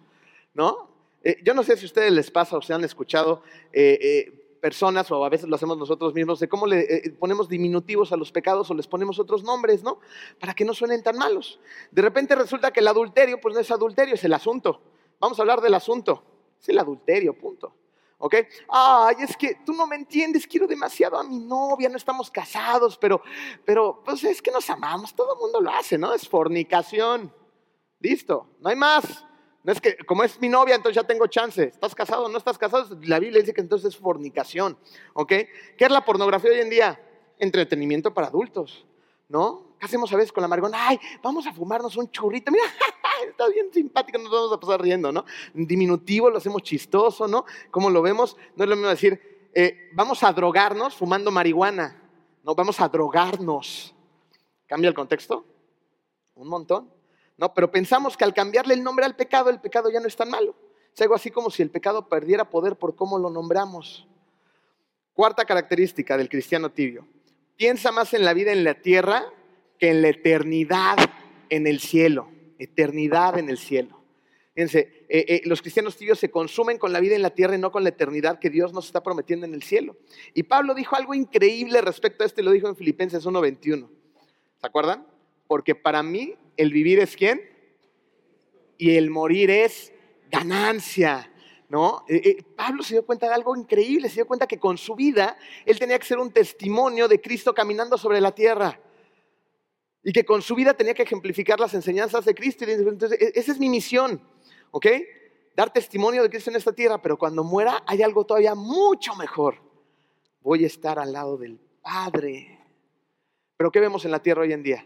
¿no? Eh, yo no sé si a ustedes les pasa o se han escuchado eh, eh, personas, o a veces lo hacemos nosotros mismos, de cómo le ponemos diminutivos a los pecados o les ponemos otros nombres, ¿no? Para que no suenen tan malos. De repente resulta que el adulterio, pues no es adulterio, es el asunto. Vamos a hablar del asunto. Es el adulterio, punto. ¿Ok? Ay, es que tú no me entiendes, quiero demasiado a mi novia, no estamos casados, pero, pero pues es que nos amamos, todo el mundo lo hace, ¿no? Es fornicación. Listo, no hay más. No es que, como es mi novia, entonces ya tengo chance. ¿Estás casado no estás casado? La Biblia dice que entonces es fornicación. ¿Ok? ¿Qué es la pornografía hoy en día? Entretenimiento para adultos. ¿No? ¿Qué hacemos a veces con la margona? Ay, vamos a fumarnos un churrito. Mira, está bien simpático, nos vamos a pasar riendo, ¿no? Diminutivo, lo hacemos chistoso, ¿no? Como lo vemos, no es lo mismo decir, eh, vamos a drogarnos fumando marihuana. No, vamos a drogarnos. ¿Cambia el contexto? Un montón. No, pero pensamos que al cambiarle el nombre al pecado, el pecado ya no es tan malo. Es algo así como si el pecado perdiera poder por cómo lo nombramos. Cuarta característica del cristiano tibio. Piensa más en la vida en la tierra que en la eternidad en el cielo. Eternidad en el cielo. Fíjense, eh, eh, los cristianos tibios se consumen con la vida en la tierra y no con la eternidad que Dios nos está prometiendo en el cielo. Y Pablo dijo algo increíble respecto a esto y lo dijo en Filipenses 1.21. ¿Se acuerdan? Porque para mí el vivir es quién? Y el morir es ganancia. ¿No? Eh, eh, Pablo se dio cuenta de algo increíble, se dio cuenta que con su vida él tenía que ser un testimonio de Cristo caminando sobre la tierra y que con su vida tenía que ejemplificar las enseñanzas de Cristo. Entonces, e, esa es mi misión, ¿ok? Dar testimonio de Cristo en esta tierra, pero cuando muera hay algo todavía mucho mejor. Voy a estar al lado del Padre. Pero ¿qué vemos en la tierra hoy en día?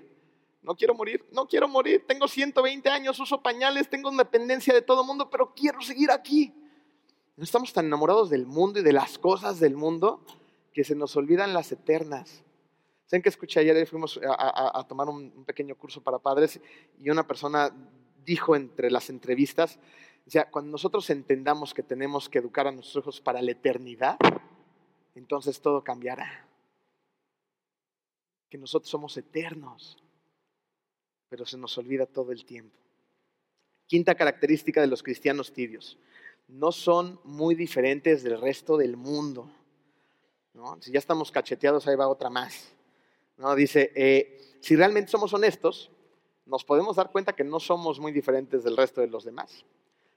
No quiero morir, no quiero morir, tengo 120 años, uso pañales, tengo una dependencia de todo el mundo, pero quiero seguir aquí. No estamos tan enamorados del mundo y de las cosas del mundo que se nos olvidan las eternas. ¿Saben que escuché ayer? Fuimos a, tomar un, pequeño curso para padres y una persona dijo entre las entrevistas, o sea, cuando nosotros entendamos que tenemos que educar a nuestros hijos para la eternidad, entonces todo cambiará. Que nosotros somos eternos pero se nos olvida todo el tiempo. Quinta característica de los cristianos tibios. No son muy diferentes del resto del mundo. Si ya estamos cacheteados, ahí va otra más. Dice, eh, si realmente somos honestos, nos podemos dar cuenta que no somos muy diferentes del resto de los demás.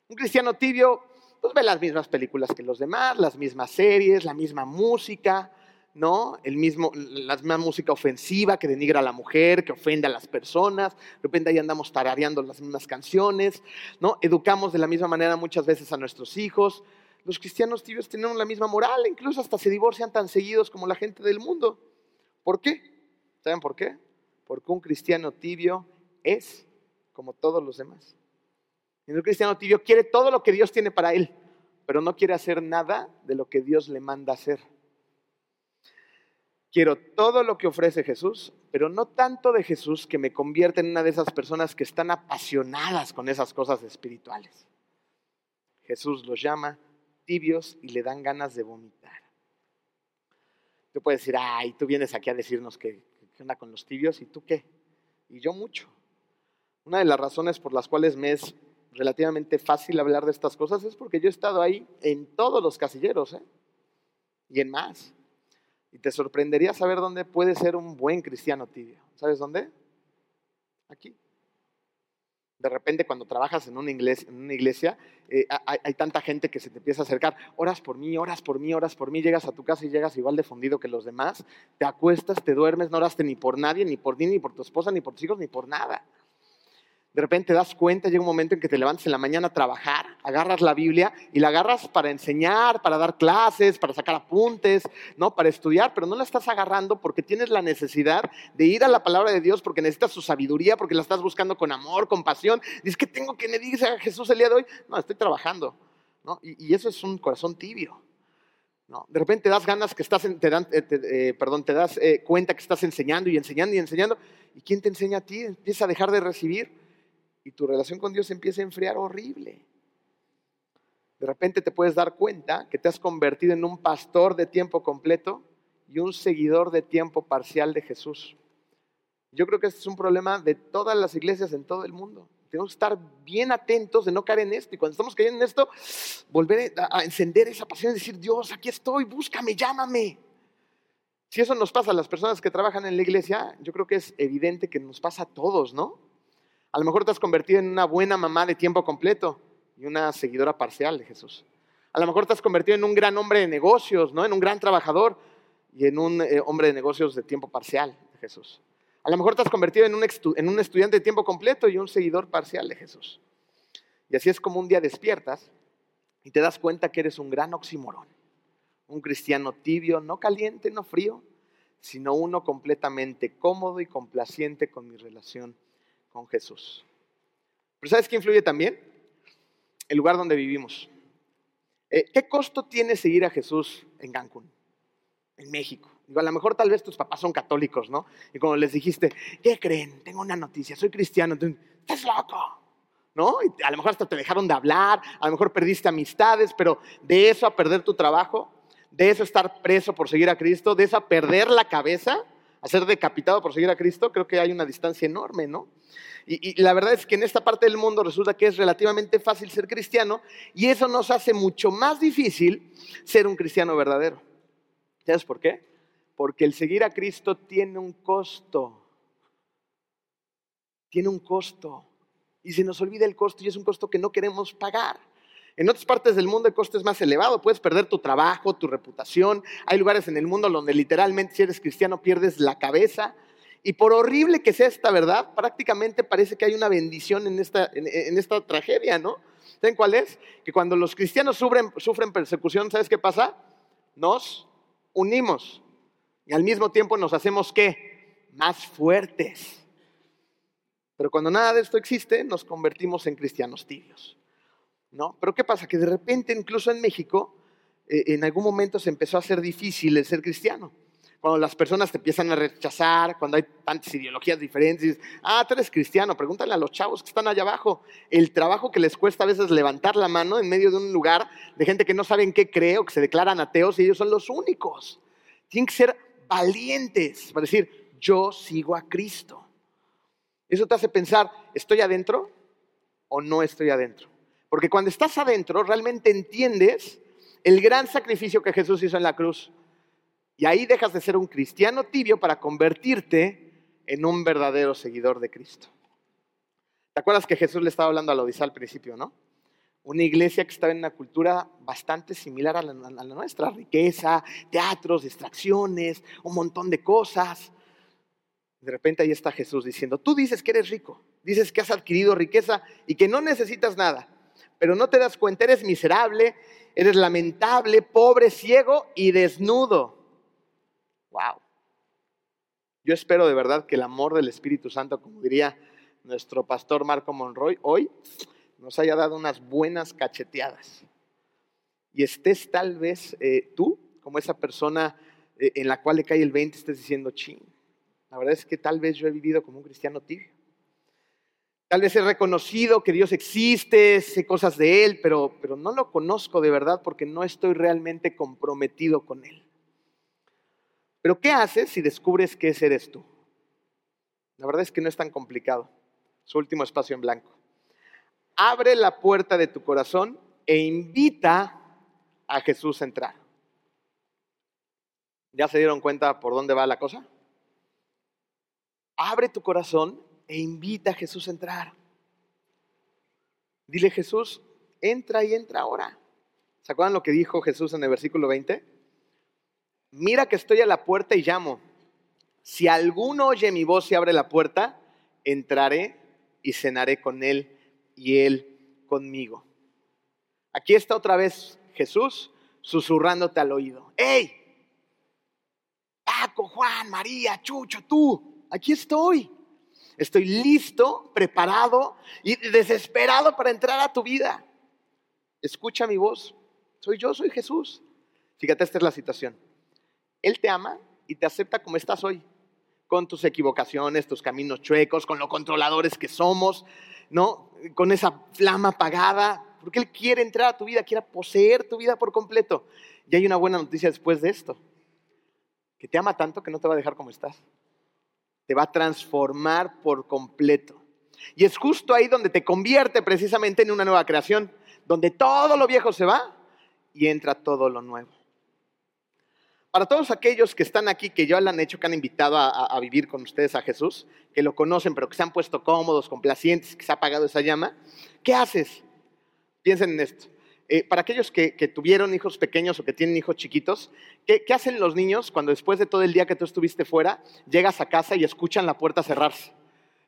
Un cristiano tibio pues, ve las mismas películas que los demás, las mismas series, la misma música, ¿no? El mismo, la misma música ofensiva que denigra a la mujer, que ofende a las personas. De repente ahí andamos tarareando las mismas canciones, ¿no? Educamos de la misma manera muchas veces a nuestros hijos. Los cristianos tibios tienen la misma moral, incluso hasta se divorcian tan seguidos como la gente del mundo. ¿Por qué? ¿Saben por qué? Porque un cristiano tibio es como todos los demás. Un cristiano tibio quiere todo lo que Dios tiene para él, pero no quiere hacer nada de lo que Dios le manda hacer. Quiero todo lo que ofrece Jesús, pero no tanto de Jesús que me convierta en una de esas personas que están apasionadas con esas cosas espirituales. Jesús los llama tibios y le dan ganas de vomitar. Tú puedes decir, ay, tú vienes aquí a decirnos que, qué onda con los tibios y tú qué. Y yo mucho. Una de las razones por las cuales me es relativamente fácil hablar de estas cosas es porque yo he estado ahí en todos los casilleros ¿eh? y en más. Y te sorprendería saber dónde puede ser un buen cristiano tibio. ¿Sabes dónde? Aquí. De repente cuando trabajas en una iglesia, eh, hay, tanta gente que se te empieza a acercar, horas por mí, horas por mí, horas por mí, llegas a tu casa y llegas igual de fundido que los demás, te acuestas, te duermes, no oraste ni por nadie, ni por ti, ni por tu esposa, ni por tus hijos, ni por nada. De repente te das cuenta, llega un momento en que te levantas en la mañana a trabajar, agarras la Biblia y la agarras para enseñar, para dar clases, para sacar apuntes, ¿no? Para estudiar, pero no la estás agarrando porque tienes la necesidad de ir a la palabra de Dios, porque necesitas su sabiduría, porque la estás buscando con amor, con pasión. Dices, ¿qué tengo que me dice a Jesús el día de hoy? No, estoy trabajando, ¿no? Y, eso es un corazón tibio. ¿No? De repente das ganas que estás, te, dan, eh, eh, perdón, te das eh, cuenta que estás enseñando y enseñando y enseñando. ¿Y quién te enseña a ti? Empieza a dejar de recibir y tu relación con Dios empieza a enfriar horrible. De repente te puedes dar cuenta que te has convertido en un pastor de tiempo completo y un seguidor de tiempo parcial de Jesús. Yo creo que este es un problema de todas las iglesias en todo el mundo. Tenemos que estar bien atentos de no caer en esto. Y cuando estamos cayendo en esto, volver a encender esa pasión y decir, Dios, aquí estoy, búscame, llámame. Si eso nos pasa a las personas que trabajan en la iglesia, yo creo que es evidente que nos pasa a todos, ¿no? A lo mejor te has convertido en una buena mamá de tiempo completo y una seguidora parcial de Jesús. A lo mejor te has convertido en un gran hombre de negocios, ¿no? En un gran trabajador y en un eh, hombre de negocios de tiempo parcial de Jesús. A lo mejor te has convertido en un, en un estudiante de tiempo completo y un seguidor parcial de Jesús. Y así es como un día despiertas y te das cuenta que eres un gran oxímoron. Un cristiano tibio, no caliente, no frío, sino uno completamente cómodo y complaciente con mi relación con Jesús. Pero ¿sabes qué influye también? El lugar donde vivimos. Eh, ¿Qué costo tiene seguir a Jesús en Cancún, en México? Digo, a lo mejor tal vez tus papás son católicos, ¿no? Y como les dijiste, ¿qué creen? Tengo una noticia, soy cristiano. Estás loco, ¿no? A lo mejor hasta te dejaron de hablar, a lo mejor perdiste amistades, pero de eso a perder tu trabajo, de eso a estar preso por seguir a Cristo, de eso a perder la cabeza, a ser decapitado por seguir a Cristo, creo que hay una distancia enorme, ¿no? Y, la verdad es que en esta parte del mundo resulta que es relativamente fácil ser cristiano y eso nos hace mucho más difícil ser un cristiano verdadero. ¿Sabes por qué? Porque el seguir a Cristo tiene un costo. Tiene un costo. Y se nos olvida el costo y es un costo que no queremos pagar. En otras partes del mundo el costo es más elevado, puedes perder tu trabajo, tu reputación. Hay lugares en el mundo donde literalmente si eres cristiano pierdes la cabeza. Y por horrible que sea esta verdad, prácticamente parece que hay una bendición en esta, en, esta tragedia, ¿no? ¿Saben cuál es? Que cuando los cristianos sufren, sufren persecución, ¿sabes qué pasa? Nos unimos y al mismo tiempo nos hacemos qué? Más fuertes. Pero cuando nada de esto existe, nos convertimos en cristianos tibios. ¿No? Pero ¿qué pasa? Que de repente, incluso en México, eh, en algún momento se empezó a hacer difícil el ser cristiano. Cuando las personas te empiezan a rechazar, cuando hay tantas ideologías diferentes, dices, ah, tú eres cristiano, pregúntale a los chavos que están allá abajo. El trabajo que les cuesta a veces levantar la mano en medio de un lugar de gente que no saben qué cree o que se declaran ateos y ellos son los únicos. Tienen que ser valientes para decir, yo sigo a Cristo. Eso te hace pensar, ¿estoy adentro o no estoy adentro? Porque cuando estás adentro, realmente entiendes el gran sacrificio que Jesús hizo en la cruz. Y ahí dejas de ser un cristiano tibio para convertirte en un verdadero seguidor de Cristo. ¿Te acuerdas que Jesús le estaba hablando a la Odisea al principio, no? Una iglesia que estaba en una cultura bastante similar a la, a la nuestra, riqueza, teatros, distracciones, un montón de cosas. De repente ahí está Jesús diciendo, tú dices que eres rico, dices que has adquirido riqueza y que no necesitas nada, pero no te das cuenta, eres miserable, eres lamentable, pobre, ciego y desnudo. Wow. Yo espero de verdad que el amor del Espíritu Santo, como diría nuestro pastor Marco Monroy, hoy nos haya dado unas buenas cacheteadas. Y estés tal vez eh, tú, como esa persona eh, en la cual le cae el 20, estés diciendo, ching, la verdad es que tal vez yo he vivido como un cristiano tibio. Tal vez he reconocido que Dios existe, sé cosas de Él, pero, pero no lo conozco de verdad porque no estoy realmente comprometido con Él. Pero ¿qué haces si descubres que eres tú? La verdad es que no es tan complicado. Su último espacio en blanco. Abre la puerta de tu corazón e invita a Jesús a entrar. ¿Ya se dieron cuenta por dónde va la cosa? abre tu corazón e invita a Jesús a entrar. Dile Jesús, entra y entra ahora. ¿Se acuerdan lo que dijo Jesús en el versículo 20? Mira que estoy a la puerta y llamo. Si alguno oye mi voz y abre la puerta, entraré y cenaré con él y él conmigo. Aquí está otra vez Jesús susurrándote al oído. ¡Ey! Paco, Juan, María, Chucho, tú, aquí estoy. Estoy listo, preparado y desesperado para entrar a tu vida. Escucha mi voz. Soy yo, soy Jesús. Fíjate, esta es la situación. Él te ama y te acepta como estás hoy, con tus equivocaciones, tus caminos chuecos, con lo controladores que somos, ¿no? Con esa flama apagada, porque Él quiere entrar a tu vida, quiere poseer tu vida por completo. Y hay una buena noticia después de esto, que te ama tanto que no te va a dejar como estás te va a transformar por completo. Y es justo ahí donde te convierte precisamente en una nueva creación, donde todo lo viejo se va y entra todo lo nuevo. Para todos aquellos que están aquí, que ya lo han hecho, que han invitado a, vivir con ustedes a Jesús, que lo conocen, pero que se han puesto cómodos, complacientes, que se ha apagado esa llama, ¿qué haces? Piensen en esto. Eh, para aquellos que, tuvieron hijos pequeños o que tienen hijos chiquitos, ¿qué, hacen los niños cuando después de todo el día que tú estuviste fuera, llegas a casa y escuchan la puerta cerrarse?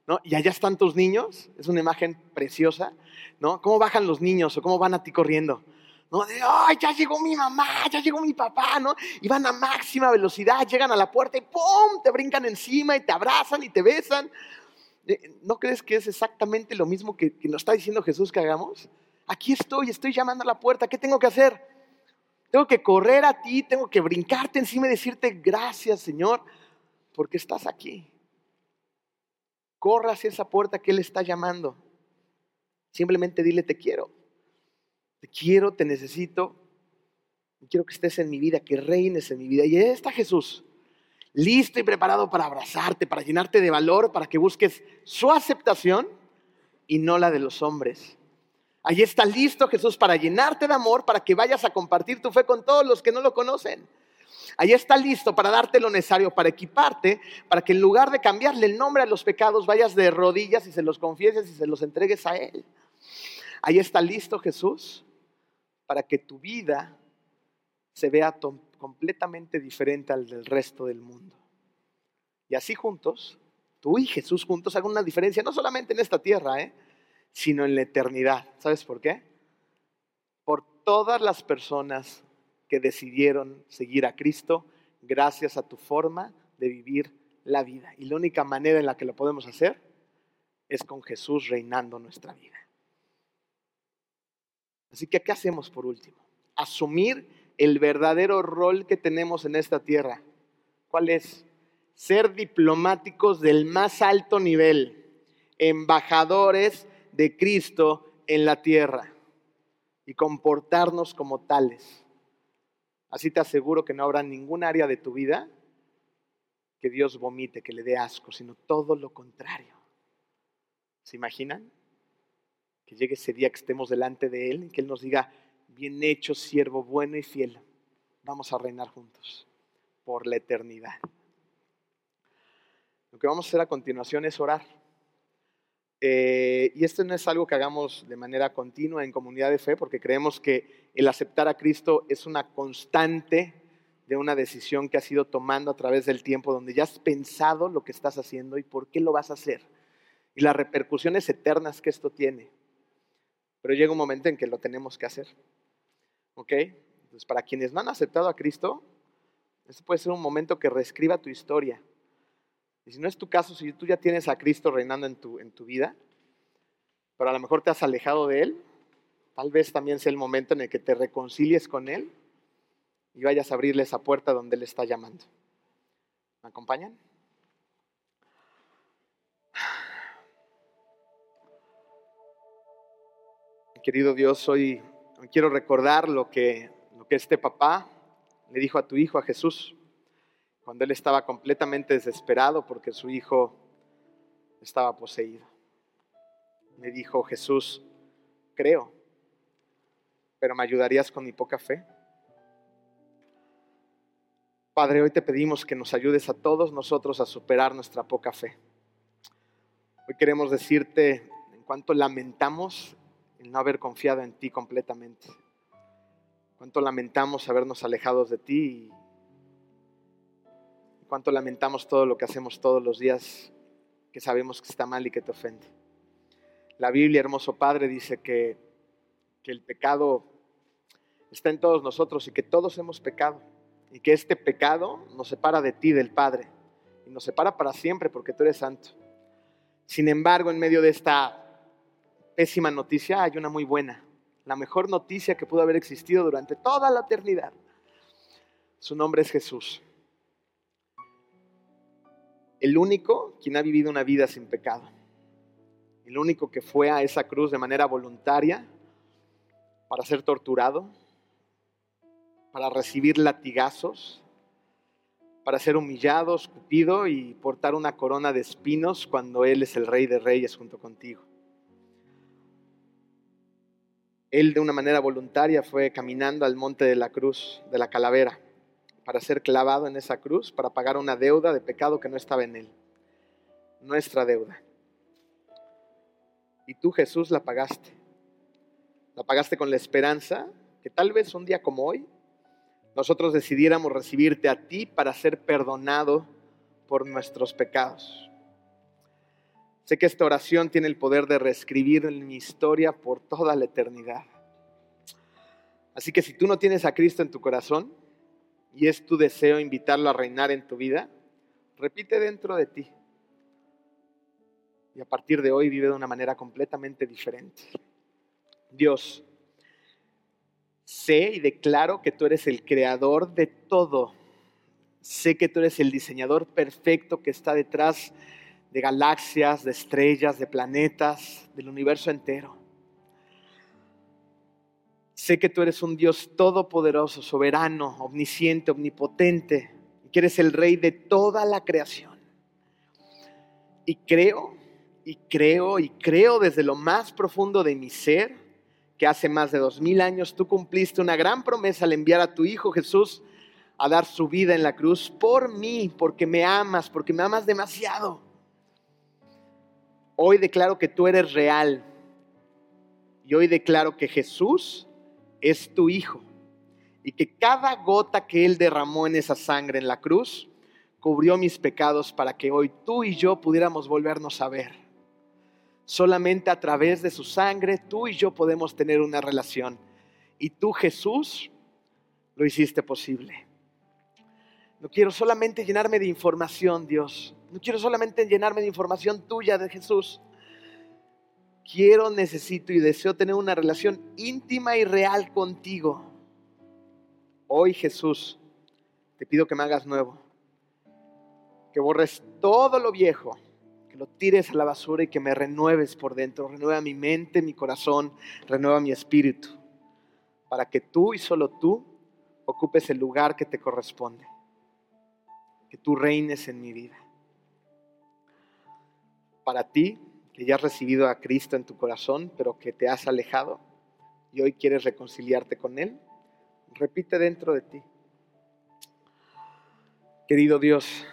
¿no? Y allá están tus niños, es una imagen preciosa, ¿no? ¿Cómo bajan los niños o cómo van a ti corriendo? ¿no? De, ¡ay, ya llegó mi mamá, ya llegó mi papá! ¿no? Y van a máxima velocidad, llegan a la puerta y ¡pum! Te brincan encima y te abrazan y te besan. Eh, ¿No crees que es exactamente lo mismo que, que nos está diciendo Jesús que hagamos? Aquí estoy, estoy llamando a la puerta, ¿qué tengo que hacer? Tengo que correr a ti, tengo que brincarte encima y decirte gracias Señor, porque estás aquí. Corra hacia esa puerta que Él está llamando. Simplemente dile te quiero. Te quiero, te necesito. Quiero que estés en mi vida, que reines en mi vida. Y ahí está Jesús, listo y preparado para abrazarte, para llenarte de valor, para que busques su aceptación y no la de los hombres. Allí está listo Jesús para llenarte de amor, para que vayas a compartir tu fe con todos los que no lo conocen. Allí está listo para darte lo necesario, para equiparte, para que en lugar de cambiarle el nombre a los pecados, vayas de rodillas y se los confieses y se los entregues a Él. Allí está listo Jesús para que tu vida se vea completamente diferente al del resto del mundo. Y así juntos, tú y Jesús juntos hagan una diferencia, no solamente en esta tierra, ¿eh? Sino en la eternidad. ¿Sabes por qué? Por todas las personas que decidieron seguir a Cristo gracias a tu forma de vivir la vida. Y la única manera en la que lo podemos hacer es con Jesús reinando nuestra vida. Así que, ¿qué hacemos por último? Asumir el verdadero rol que tenemos en esta tierra. ¿Cuál es? Ser diplomáticos del más alto nivel, embajadores de Cristo en la tierra y comportarnos como tales. Así te aseguro que no habrá ningún área de tu vida que Dios vomite, que le dé asco, sino todo lo contrario. ¿Se imaginan? Que llegue ese día que estemos delante de Él y que Él nos diga, bien hecho, siervo bueno y fiel, vamos a reinar juntos por la eternidad. Lo que vamos a hacer a continuación es orar. Eh, y esto no es algo que hagamos de manera continua en comunidad de fe, porque creemos que el aceptar a Cristo es una constante de una decisión que has ido tomando a través del tiempo, donde ya has pensado lo que estás haciendo y por qué lo vas a hacer, y las repercusiones eternas que esto tiene. Pero llega un momento en que lo tenemos que hacer. ¿Ok? Entonces, para quienes no han aceptado a Cristo, este puede ser un momento que reescriba tu historia y si no es tu caso, si tú ya tienes a Cristo reinando en tu, en tu vida, pero a lo mejor te has alejado de Él, tal vez también sea el momento en el que te reconcilies con Él y vayas a abrirle esa puerta donde Él está llamando. ¿Me acompañan? Querido Dios, hoy quiero recordar lo que, lo que este papá le dijo a tu hijo, a Jesús cuando él estaba completamente desesperado porque su hijo estaba poseído. Me dijo Jesús, creo, pero ¿me ayudarías con mi poca fe? Padre, hoy te pedimos que nos ayudes a todos nosotros a superar nuestra poca fe. Hoy queremos decirte en cuanto lamentamos el no haber confiado en ti completamente. Cuánto lamentamos habernos alejado de ti cuánto lamentamos todo lo que hacemos todos los días que sabemos que está mal y que te ofende. La Biblia, hermoso Padre, dice que, que el pecado está en todos nosotros y que todos hemos pecado y que este pecado nos separa de ti, del Padre, y nos separa para siempre porque tú eres santo. Sin embargo, en medio de esta pésima noticia hay una muy buena, la mejor noticia que pudo haber existido durante toda la eternidad. Su nombre es Jesús el único quien ha vivido una vida sin pecado. El único que fue a esa cruz de manera voluntaria para ser torturado, para recibir latigazos, para ser humillado, escupido y portar una corona de espinos cuando Él es el rey de reyes junto contigo. Él de una manera voluntaria fue caminando al monte de la cruz, de la calavera para ser clavado en esa cruz, para pagar una deuda de pecado que no estaba en él. Nuestra deuda. Y tú Jesús la pagaste. La pagaste con la esperanza que tal vez un día como hoy nosotros decidiéramos recibirte a ti para ser perdonado por nuestros pecados. Sé que esta oración tiene el poder de reescribir mi historia por toda la eternidad. Así que si tú no tienes a Cristo en tu corazón, y es tu deseo invitarlo a reinar en tu vida, repite dentro de ti. Y a partir de hoy vive de una manera completamente diferente. Dios, sé y declaro que tú eres el creador de todo. Sé que tú eres el diseñador perfecto que está detrás de galaxias, de estrellas, de planetas, del universo entero. Sé que tú eres un Dios todopoderoso, soberano, omnisciente, omnipotente, y que eres el rey de toda la creación. Y creo, y creo, y creo desde lo más profundo de mi ser, que hace más de dos mil años tú cumpliste una gran promesa al enviar a tu Hijo Jesús a dar su vida en la cruz por mí, porque me amas, porque me amas demasiado. Hoy declaro que tú eres real. Y hoy declaro que Jesús es tu Hijo y que cada gota que Él derramó en esa sangre en la cruz cubrió mis pecados para que hoy tú y yo pudiéramos volvernos a ver. Solamente a través de su sangre tú y yo podemos tener una relación. Y tú, Jesús, lo hiciste posible. No quiero solamente llenarme de información, Dios. No quiero solamente llenarme de información tuya de Jesús quiero, necesito y deseo tener una relación íntima y real contigo. Hoy Jesús, te pido que me hagas nuevo, que borres todo lo viejo, que lo tires a la basura y que me renueves por dentro, renueva mi mente, mi corazón, renueva mi espíritu, para que tú y solo tú ocupes el lugar que te corresponde, que tú reines en mi vida. Para ti que ya has recibido a Cristo en tu corazón, pero que te has alejado y hoy quieres reconciliarte con Él, repite dentro de ti. Querido Dios,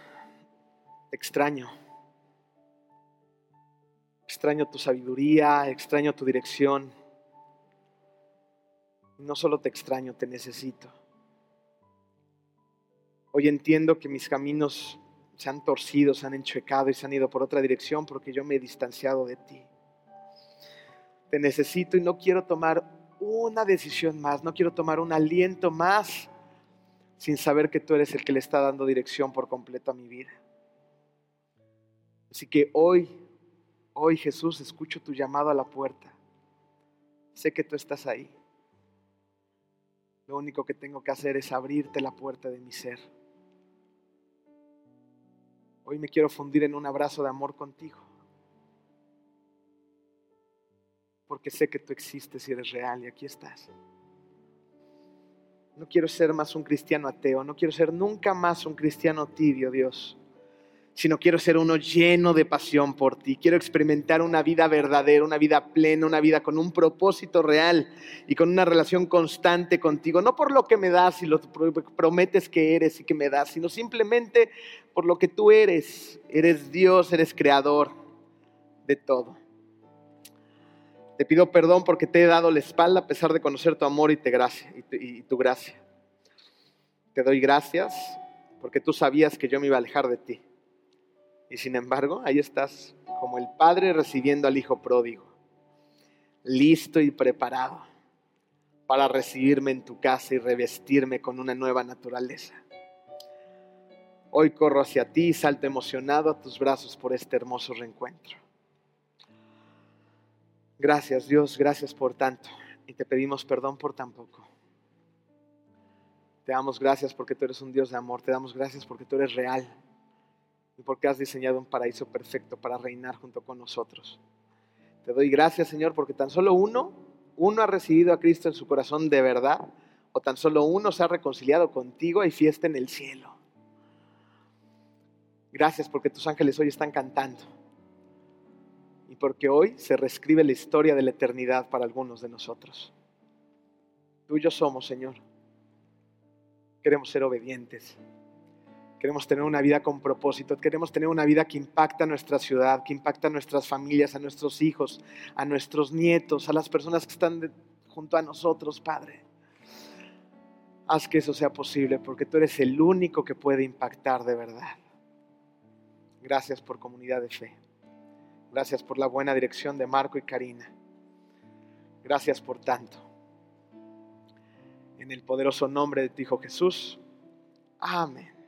extraño. Extraño tu sabiduría, extraño tu dirección. No solo te extraño, te necesito. Hoy entiendo que mis caminos se han torcido, se han enchuecado y se han ido por otra dirección porque yo me he distanciado de ti. Te necesito y no quiero tomar una decisión más, no quiero tomar un aliento más sin saber que tú eres el que le está dando dirección por completo a mi vida. Así que hoy, hoy Jesús, escucho tu llamado a la puerta. Sé que tú estás ahí. Lo único que tengo que hacer es abrirte la puerta de mi ser. Hoy me quiero fundir en un abrazo de amor contigo. Porque sé que tú existes y eres real y aquí estás. No quiero ser más un cristiano ateo, no quiero ser nunca más un cristiano tibio, Dios sino quiero ser uno lleno de pasión por ti. Quiero experimentar una vida verdadera, una vida plena, una vida con un propósito real y con una relación constante contigo. No por lo que me das y lo prometes que eres y que me das, sino simplemente por lo que tú eres. Eres Dios, eres creador de todo. Te pido perdón porque te he dado la espalda a pesar de conocer tu amor y, te y tu gracia. Te doy gracias porque tú sabías que yo me iba a alejar de ti y sin embargo, ahí estás como el padre recibiendo al hijo pródigo, listo y preparado para recibirme en tu casa y revestirme con una nueva naturaleza. Hoy corro hacia ti y salto emocionado a tus brazos por este hermoso reencuentro. Gracias Dios, gracias por tanto y te pedimos perdón por tan poco. Te damos gracias porque tú eres un Dios de amor, te damos gracias porque tú eres real, y porque has diseñado un paraíso perfecto para reinar junto con nosotros. Te doy gracias, Señor, porque tan solo uno, uno ha recibido a Cristo en su corazón de verdad, o tan solo uno se ha reconciliado contigo y fiesta en el cielo. Gracias porque tus ángeles hoy están cantando y porque hoy se reescribe la historia de la eternidad para algunos de nosotros. Tuyos somos, Señor. Queremos ser obedientes. Queremos tener una vida con propósito, queremos tener una vida que impacta a nuestra ciudad, que impacta a nuestras familias, a nuestros hijos, a nuestros nietos, a las personas que están junto a nosotros, Padre. Haz que eso sea posible porque tú eres el único que puede impactar de verdad. Gracias por comunidad de fe. Gracias por la buena dirección de Marco y Karina. Gracias por tanto. En el poderoso nombre de tu Hijo Jesús. Amén.